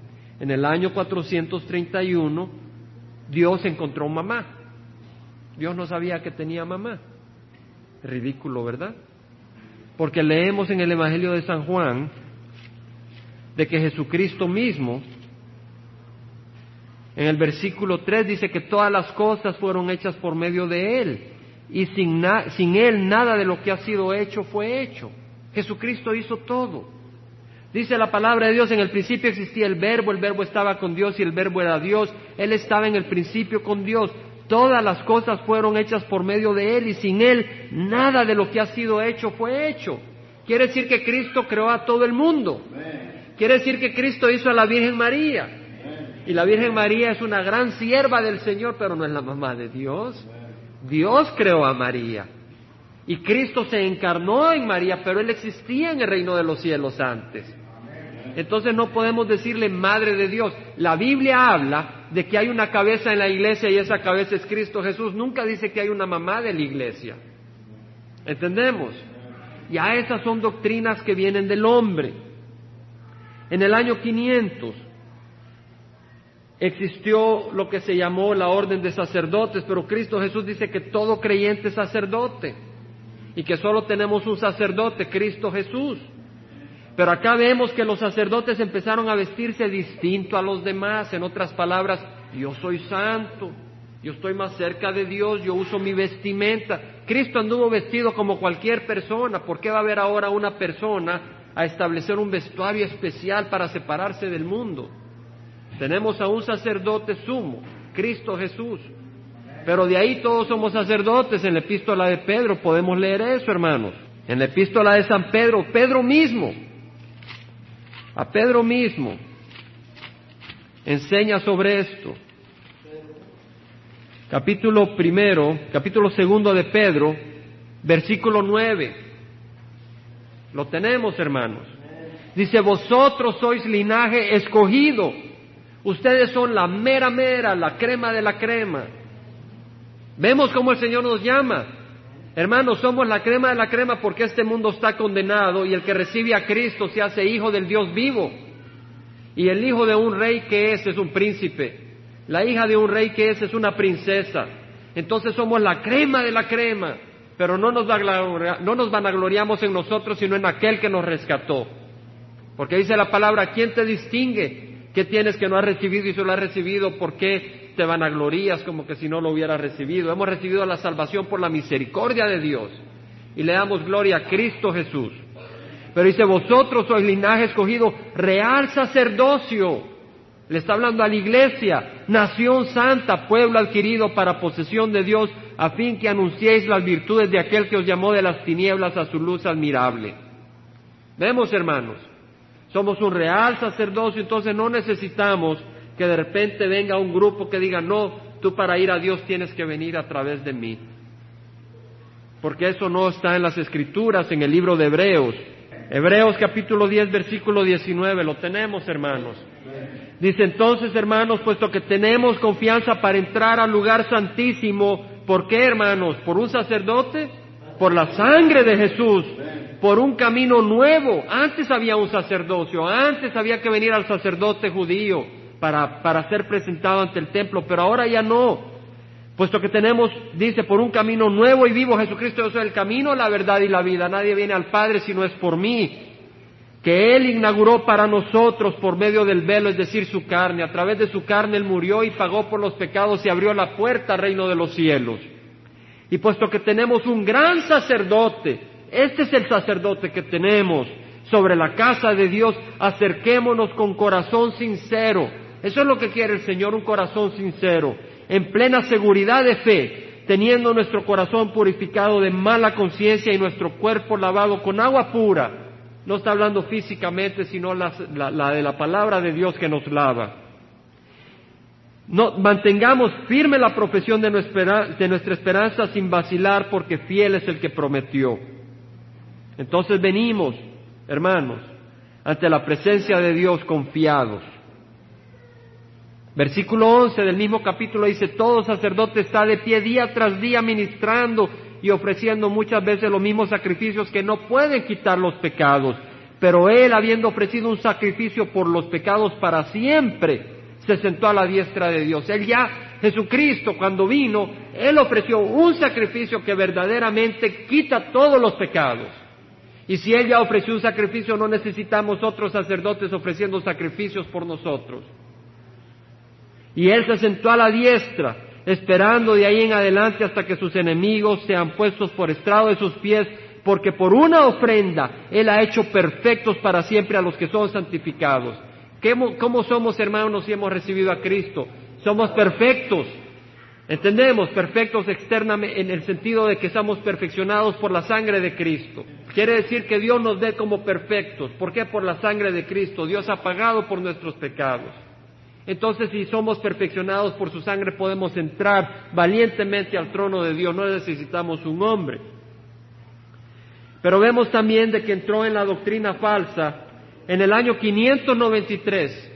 En el año 431 Dios encontró mamá. Dios no sabía que tenía mamá. Ridículo, ¿verdad? Porque leemos en el Evangelio de San Juan de que Jesucristo mismo, en el versículo 3 dice que todas las cosas fueron hechas por medio de Él y sin, sin Él nada de lo que ha sido hecho fue hecho. Jesucristo hizo todo. Dice la palabra de Dios, en el principio existía el verbo, el verbo estaba con Dios y el verbo era Dios, Él estaba en el principio con Dios. Todas las cosas fueron hechas por medio de Él y sin Él nada de lo que ha sido hecho fue hecho. Quiere decir que Cristo creó a todo el mundo. Quiere decir que Cristo hizo a la Virgen María. Y la Virgen María es una gran sierva del Señor, pero no es la mamá de Dios. Dios creó a María. Y Cristo se encarnó en María, pero Él existía en el reino de los cielos antes. Entonces no podemos decirle Madre de Dios. La Biblia habla de que hay una cabeza en la iglesia y esa cabeza es Cristo Jesús. Nunca dice que hay una mamá de la iglesia. ¿Entendemos? Ya esas son doctrinas que vienen del hombre. En el año 500 existió lo que se llamó la orden de sacerdotes, pero Cristo Jesús dice que todo creyente es sacerdote y que solo tenemos un sacerdote, Cristo Jesús. Pero acá vemos que los sacerdotes empezaron a vestirse distinto a los demás. En otras palabras, yo soy santo, yo estoy más cerca de Dios, yo uso mi vestimenta. Cristo anduvo vestido como cualquier persona. ¿Por qué va a haber ahora una persona a establecer un vestuario especial para separarse del mundo? Tenemos a un sacerdote sumo, Cristo Jesús. Pero de ahí todos somos sacerdotes. En la epístola de Pedro podemos leer eso, hermanos. En la epístola de San Pedro, Pedro mismo a Pedro mismo enseña sobre esto. Capítulo primero, capítulo segundo de Pedro, versículo nueve. Lo tenemos, hermanos. Dice, vosotros sois linaje escogido. Ustedes son la mera mera, la crema de la crema. Vemos cómo el Señor nos llama. Hermanos, somos la crema de la crema porque este mundo está condenado y el que recibe a Cristo se hace hijo del Dios vivo. Y el hijo de un rey que es es un príncipe. La hija de un rey que es es una princesa. Entonces somos la crema de la crema. Pero no nos, no nos vanagloriamos en nosotros, sino en aquel que nos rescató. Porque dice la palabra, ¿quién te distingue? ¿Qué tienes que no has recibido y solo has recibido? ¿Por qué te vanaglorías como que si no lo hubiera recibido. Hemos recibido la salvación por la misericordia de Dios y le damos gloria a Cristo Jesús. Pero dice, vosotros sois linaje escogido, real sacerdocio. Le está hablando a la iglesia, nación santa, pueblo adquirido para posesión de Dios, a fin que anunciéis las virtudes de aquel que os llamó de las tinieblas a su luz admirable. Vemos, hermanos, somos un real sacerdocio, entonces no necesitamos que de repente venga un grupo que diga, no, tú para ir a Dios tienes que venir a través de mí. Porque eso no está en las escrituras, en el libro de Hebreos. Hebreos capítulo 10, versículo 19, lo tenemos hermanos. Dice entonces hermanos, puesto que tenemos confianza para entrar al lugar santísimo, ¿por qué hermanos? ¿Por un sacerdote? Por la sangre de Jesús, por un camino nuevo. Antes había un sacerdocio, antes había que venir al sacerdote judío para, ser presentado ante el templo, pero ahora ya no. Puesto que tenemos, dice, por un camino nuevo y vivo, Jesucristo, yo soy el camino, la verdad y la vida. Nadie viene al Padre si no es por mí. Que Él inauguró para nosotros por medio del velo, es decir, su carne. A través de su carne Él murió y pagó por los pecados y abrió la puerta al reino de los cielos. Y puesto que tenemos un gran sacerdote, este es el sacerdote que tenemos sobre la casa de Dios, acerquémonos con corazón sincero. Eso es lo que quiere el Señor, un corazón sincero en plena seguridad de fe, teniendo nuestro corazón purificado de mala conciencia y nuestro cuerpo lavado con agua pura. No está hablando físicamente, sino la, de la palabra de Dios que nos lava. Mantengamos firme la profesión de nuestra esperanza sin vacilar, porque fiel es el que prometió. Entonces venimos, hermanos, ante la presencia de Dios confiados Versículo 11 del mismo capítulo dice, todo sacerdote está de pie día tras día ministrando y ofreciendo muchas veces los mismos sacrificios que no pueden quitar los pecados. Pero él, habiendo ofrecido un sacrificio por los pecados para siempre, se sentó a la diestra de Dios. Él ya, Jesucristo, cuando vino, él ofreció un sacrificio que verdaderamente quita todos los pecados. Y si él ya ofreció un sacrificio, no necesitamos otros sacerdotes ofreciendo sacrificios por nosotros. Y él se sentó a la diestra, esperando de ahí en adelante hasta que sus enemigos sean puestos por estrado de sus pies, porque por una ofrenda él ha hecho perfectos para siempre a los que son santificados. ¿Cómo somos hermanos si hemos recibido a Cristo? Somos perfectos. Entendemos, perfectos externamente en el sentido de que somos perfeccionados por la sangre de Cristo. Quiere decir que Dios nos ve como perfectos. ¿Por qué? Por la sangre de Cristo. Dios ha pagado por nuestros pecados. Entonces, si somos perfeccionados por su sangre, podemos entrar valientemente al trono de Dios. No necesitamos un hombre. Pero vemos también de que entró en la doctrina falsa en el año 593.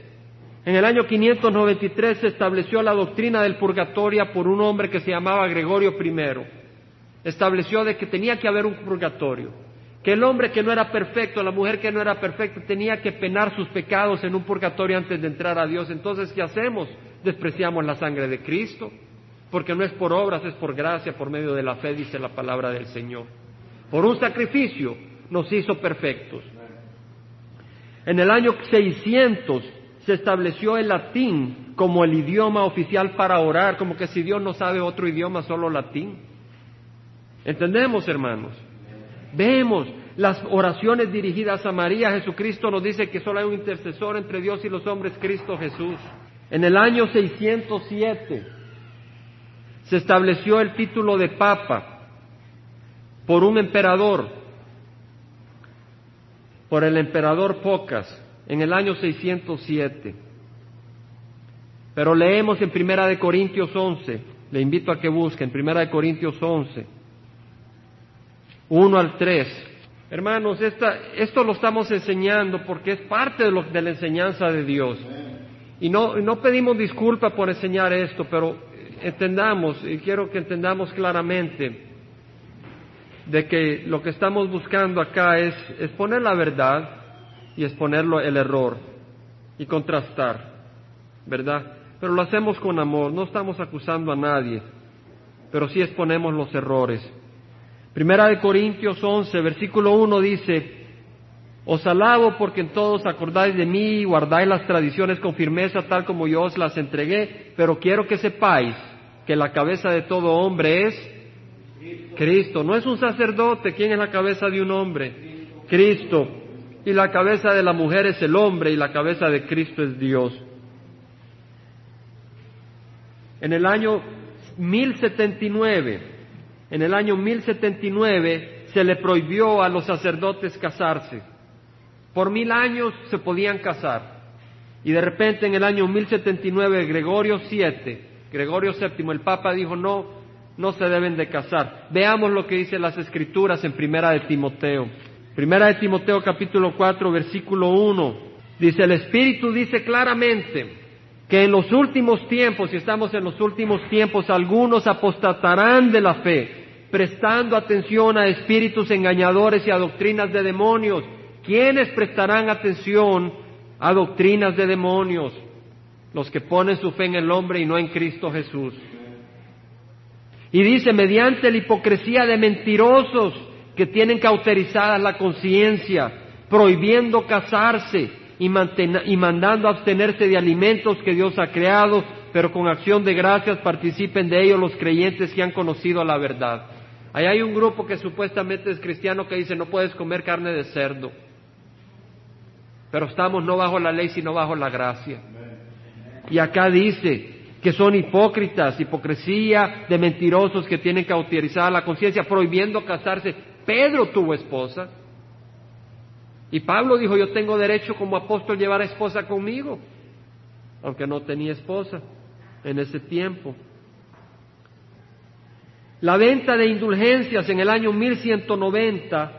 En el año 593 se estableció la doctrina del purgatorio por un hombre que se llamaba Gregorio I. Estableció de que tenía que haber un purgatorio que el hombre que no era perfecto, la mujer que no era perfecta, tenía que penar sus pecados en un purgatorio antes de entrar a Dios. Entonces, ¿qué hacemos? Despreciamos la sangre de Cristo, porque no es por obras, es por gracia, por medio de la fe, dice la palabra del Señor. Por un sacrificio nos hizo perfectos. En el año 600 se estableció el latín como el idioma oficial para orar, como que si Dios no sabe otro idioma, solo latín. ¿Entendemos, hermanos? Vemos las oraciones dirigidas a María. Jesucristo nos dice que solo hay un intercesor entre Dios y los hombres, Cristo Jesús. En el año 607 se estableció el título de Papa por un emperador, por el emperador Pocas, en el año 607. Pero leemos en Primera de Corintios 11, le invito a que busque en Primera de Corintios 11 1 al 3. Hermanos, esto lo estamos enseñando porque es parte de, de la enseñanza de Dios. Y no, no pedimos disculpa por enseñar esto, pero entendamos, y quiero que entendamos claramente, de que lo que estamos buscando acá es exponer la verdad y exponer el error y contrastar, ¿verdad? Pero lo hacemos con amor, no estamos acusando a nadie, pero sí exponemos los errores. Primera de Corintios 11, versículo 1 dice, Os alabo porque en todos acordáis de mí y guardáis las tradiciones con firmeza tal como yo os las entregué, pero quiero que sepáis que la cabeza de todo hombre es Cristo. No es un sacerdote. ¿Quién es la cabeza de un hombre? Cristo. Y la cabeza de la mujer es el hombre y la cabeza de Cristo es Dios. En el año 1079, en el año 1079 se le prohibió a los sacerdotes casarse. Por mil años se podían casar. Y de repente en el año 1079 Gregorio VII, Gregorio VII, el Papa dijo no, no se deben de casar. Veamos lo que dicen las escrituras en Primera de Timoteo. Primera de Timoteo capítulo 4 versículo 1. Dice, el Espíritu dice claramente que en los últimos tiempos, si estamos en los últimos tiempos, algunos apostatarán de la fe, prestando atención a espíritus engañadores y a doctrinas de demonios. ¿Quiénes prestarán atención a doctrinas de demonios? Los que ponen su fe en el hombre y no en Cristo Jesús. Y dice, mediante la hipocresía de mentirosos que tienen cauterizada la conciencia, prohibiendo casarse y, y mandando abstenerse de alimentos que Dios ha creado, pero con acción de gracias participen de ellos los creyentes que han conocido la verdad. Ahí hay un grupo que supuestamente es cristiano que dice no puedes comer carne de cerdo, pero estamos no bajo la ley sino bajo la gracia. Y acá dice, que son hipócritas, hipocresía de mentirosos que tienen cauterizada la conciencia, prohibiendo casarse. Pedro tuvo esposa. Y Pablo dijo, yo tengo derecho como apóstol llevar a esposa conmigo, aunque no tenía esposa en ese tiempo. La venta de indulgencias en el año 1190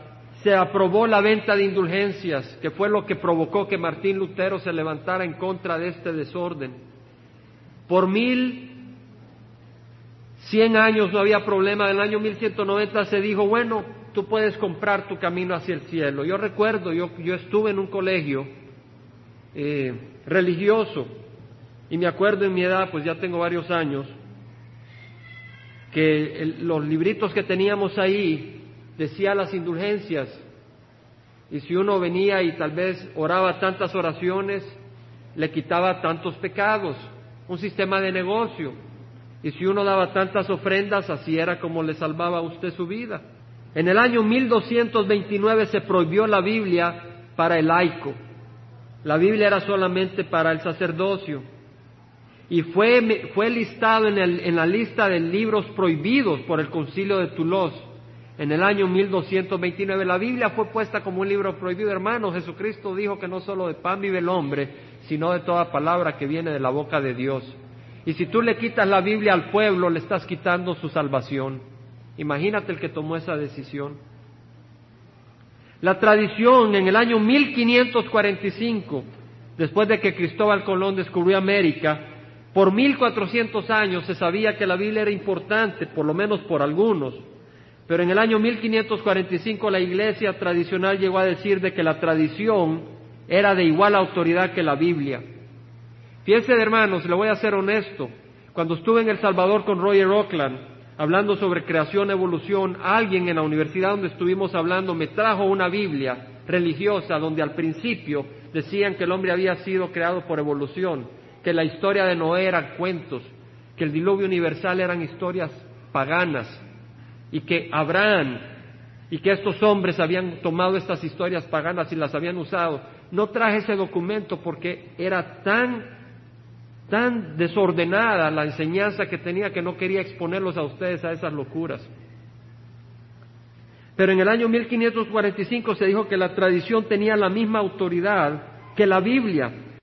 se aprobó la venta de indulgencias, que fue lo que provocó que Martín Lutero se levantara en contra de este desorden. Por mil cien años no había problema. En el año 1190 se dijo, bueno, tú puedes comprar tu camino hacia el cielo. Yo recuerdo, yo, yo estuve en un colegio eh, religioso y me acuerdo en mi edad, pues ya tengo varios años, que los libritos que teníamos ahí decía las indulgencias. Y si uno venía y tal vez oraba tantas oraciones, le quitaba tantos pecados un sistema de negocio. Y si uno daba tantas ofrendas, así era como le salvaba a usted su vida. En el año 1229 se prohibió la Biblia para el laico. La Biblia era solamente para el sacerdocio. Y fue, fue listado en, el, en la lista de libros prohibidos por el concilio de Toulouse en el año 1229. La Biblia fue puesta como un libro prohibido, hermano. Jesucristo dijo que no solo de pan vive el hombre, sino de toda palabra que viene de la boca de Dios. Y si tú le quitas la Biblia al pueblo, le estás quitando su salvación. Imagínate el que tomó esa decisión. La tradición en el año 1545, después de que Cristóbal Colón descubrió América, por 1400 años se sabía que la Biblia era importante, por lo menos por algunos. Pero en el año 1545 la iglesia tradicional llegó a decir de que la tradición era de igual autoridad que la Biblia. Fíjense, hermanos, le voy a ser honesto. Cuando estuve en El Salvador con Roger Oakland, hablando sobre creación, evolución, alguien en la universidad donde estuvimos hablando me trajo una Biblia religiosa donde al principio decían que el hombre había sido creado por evolución, que la historia de Noé eran cuentos, que el diluvio universal eran historias paganas y que Abraham y que estos hombres habían tomado estas historias paganas y las habían usado no traje ese documento porque era tan, tan desordenada la enseñanza que tenía que no quería exponerlos a ustedes a esas locuras. Pero en el año 1545 se dijo que la tradición tenía la misma autoridad que la Biblia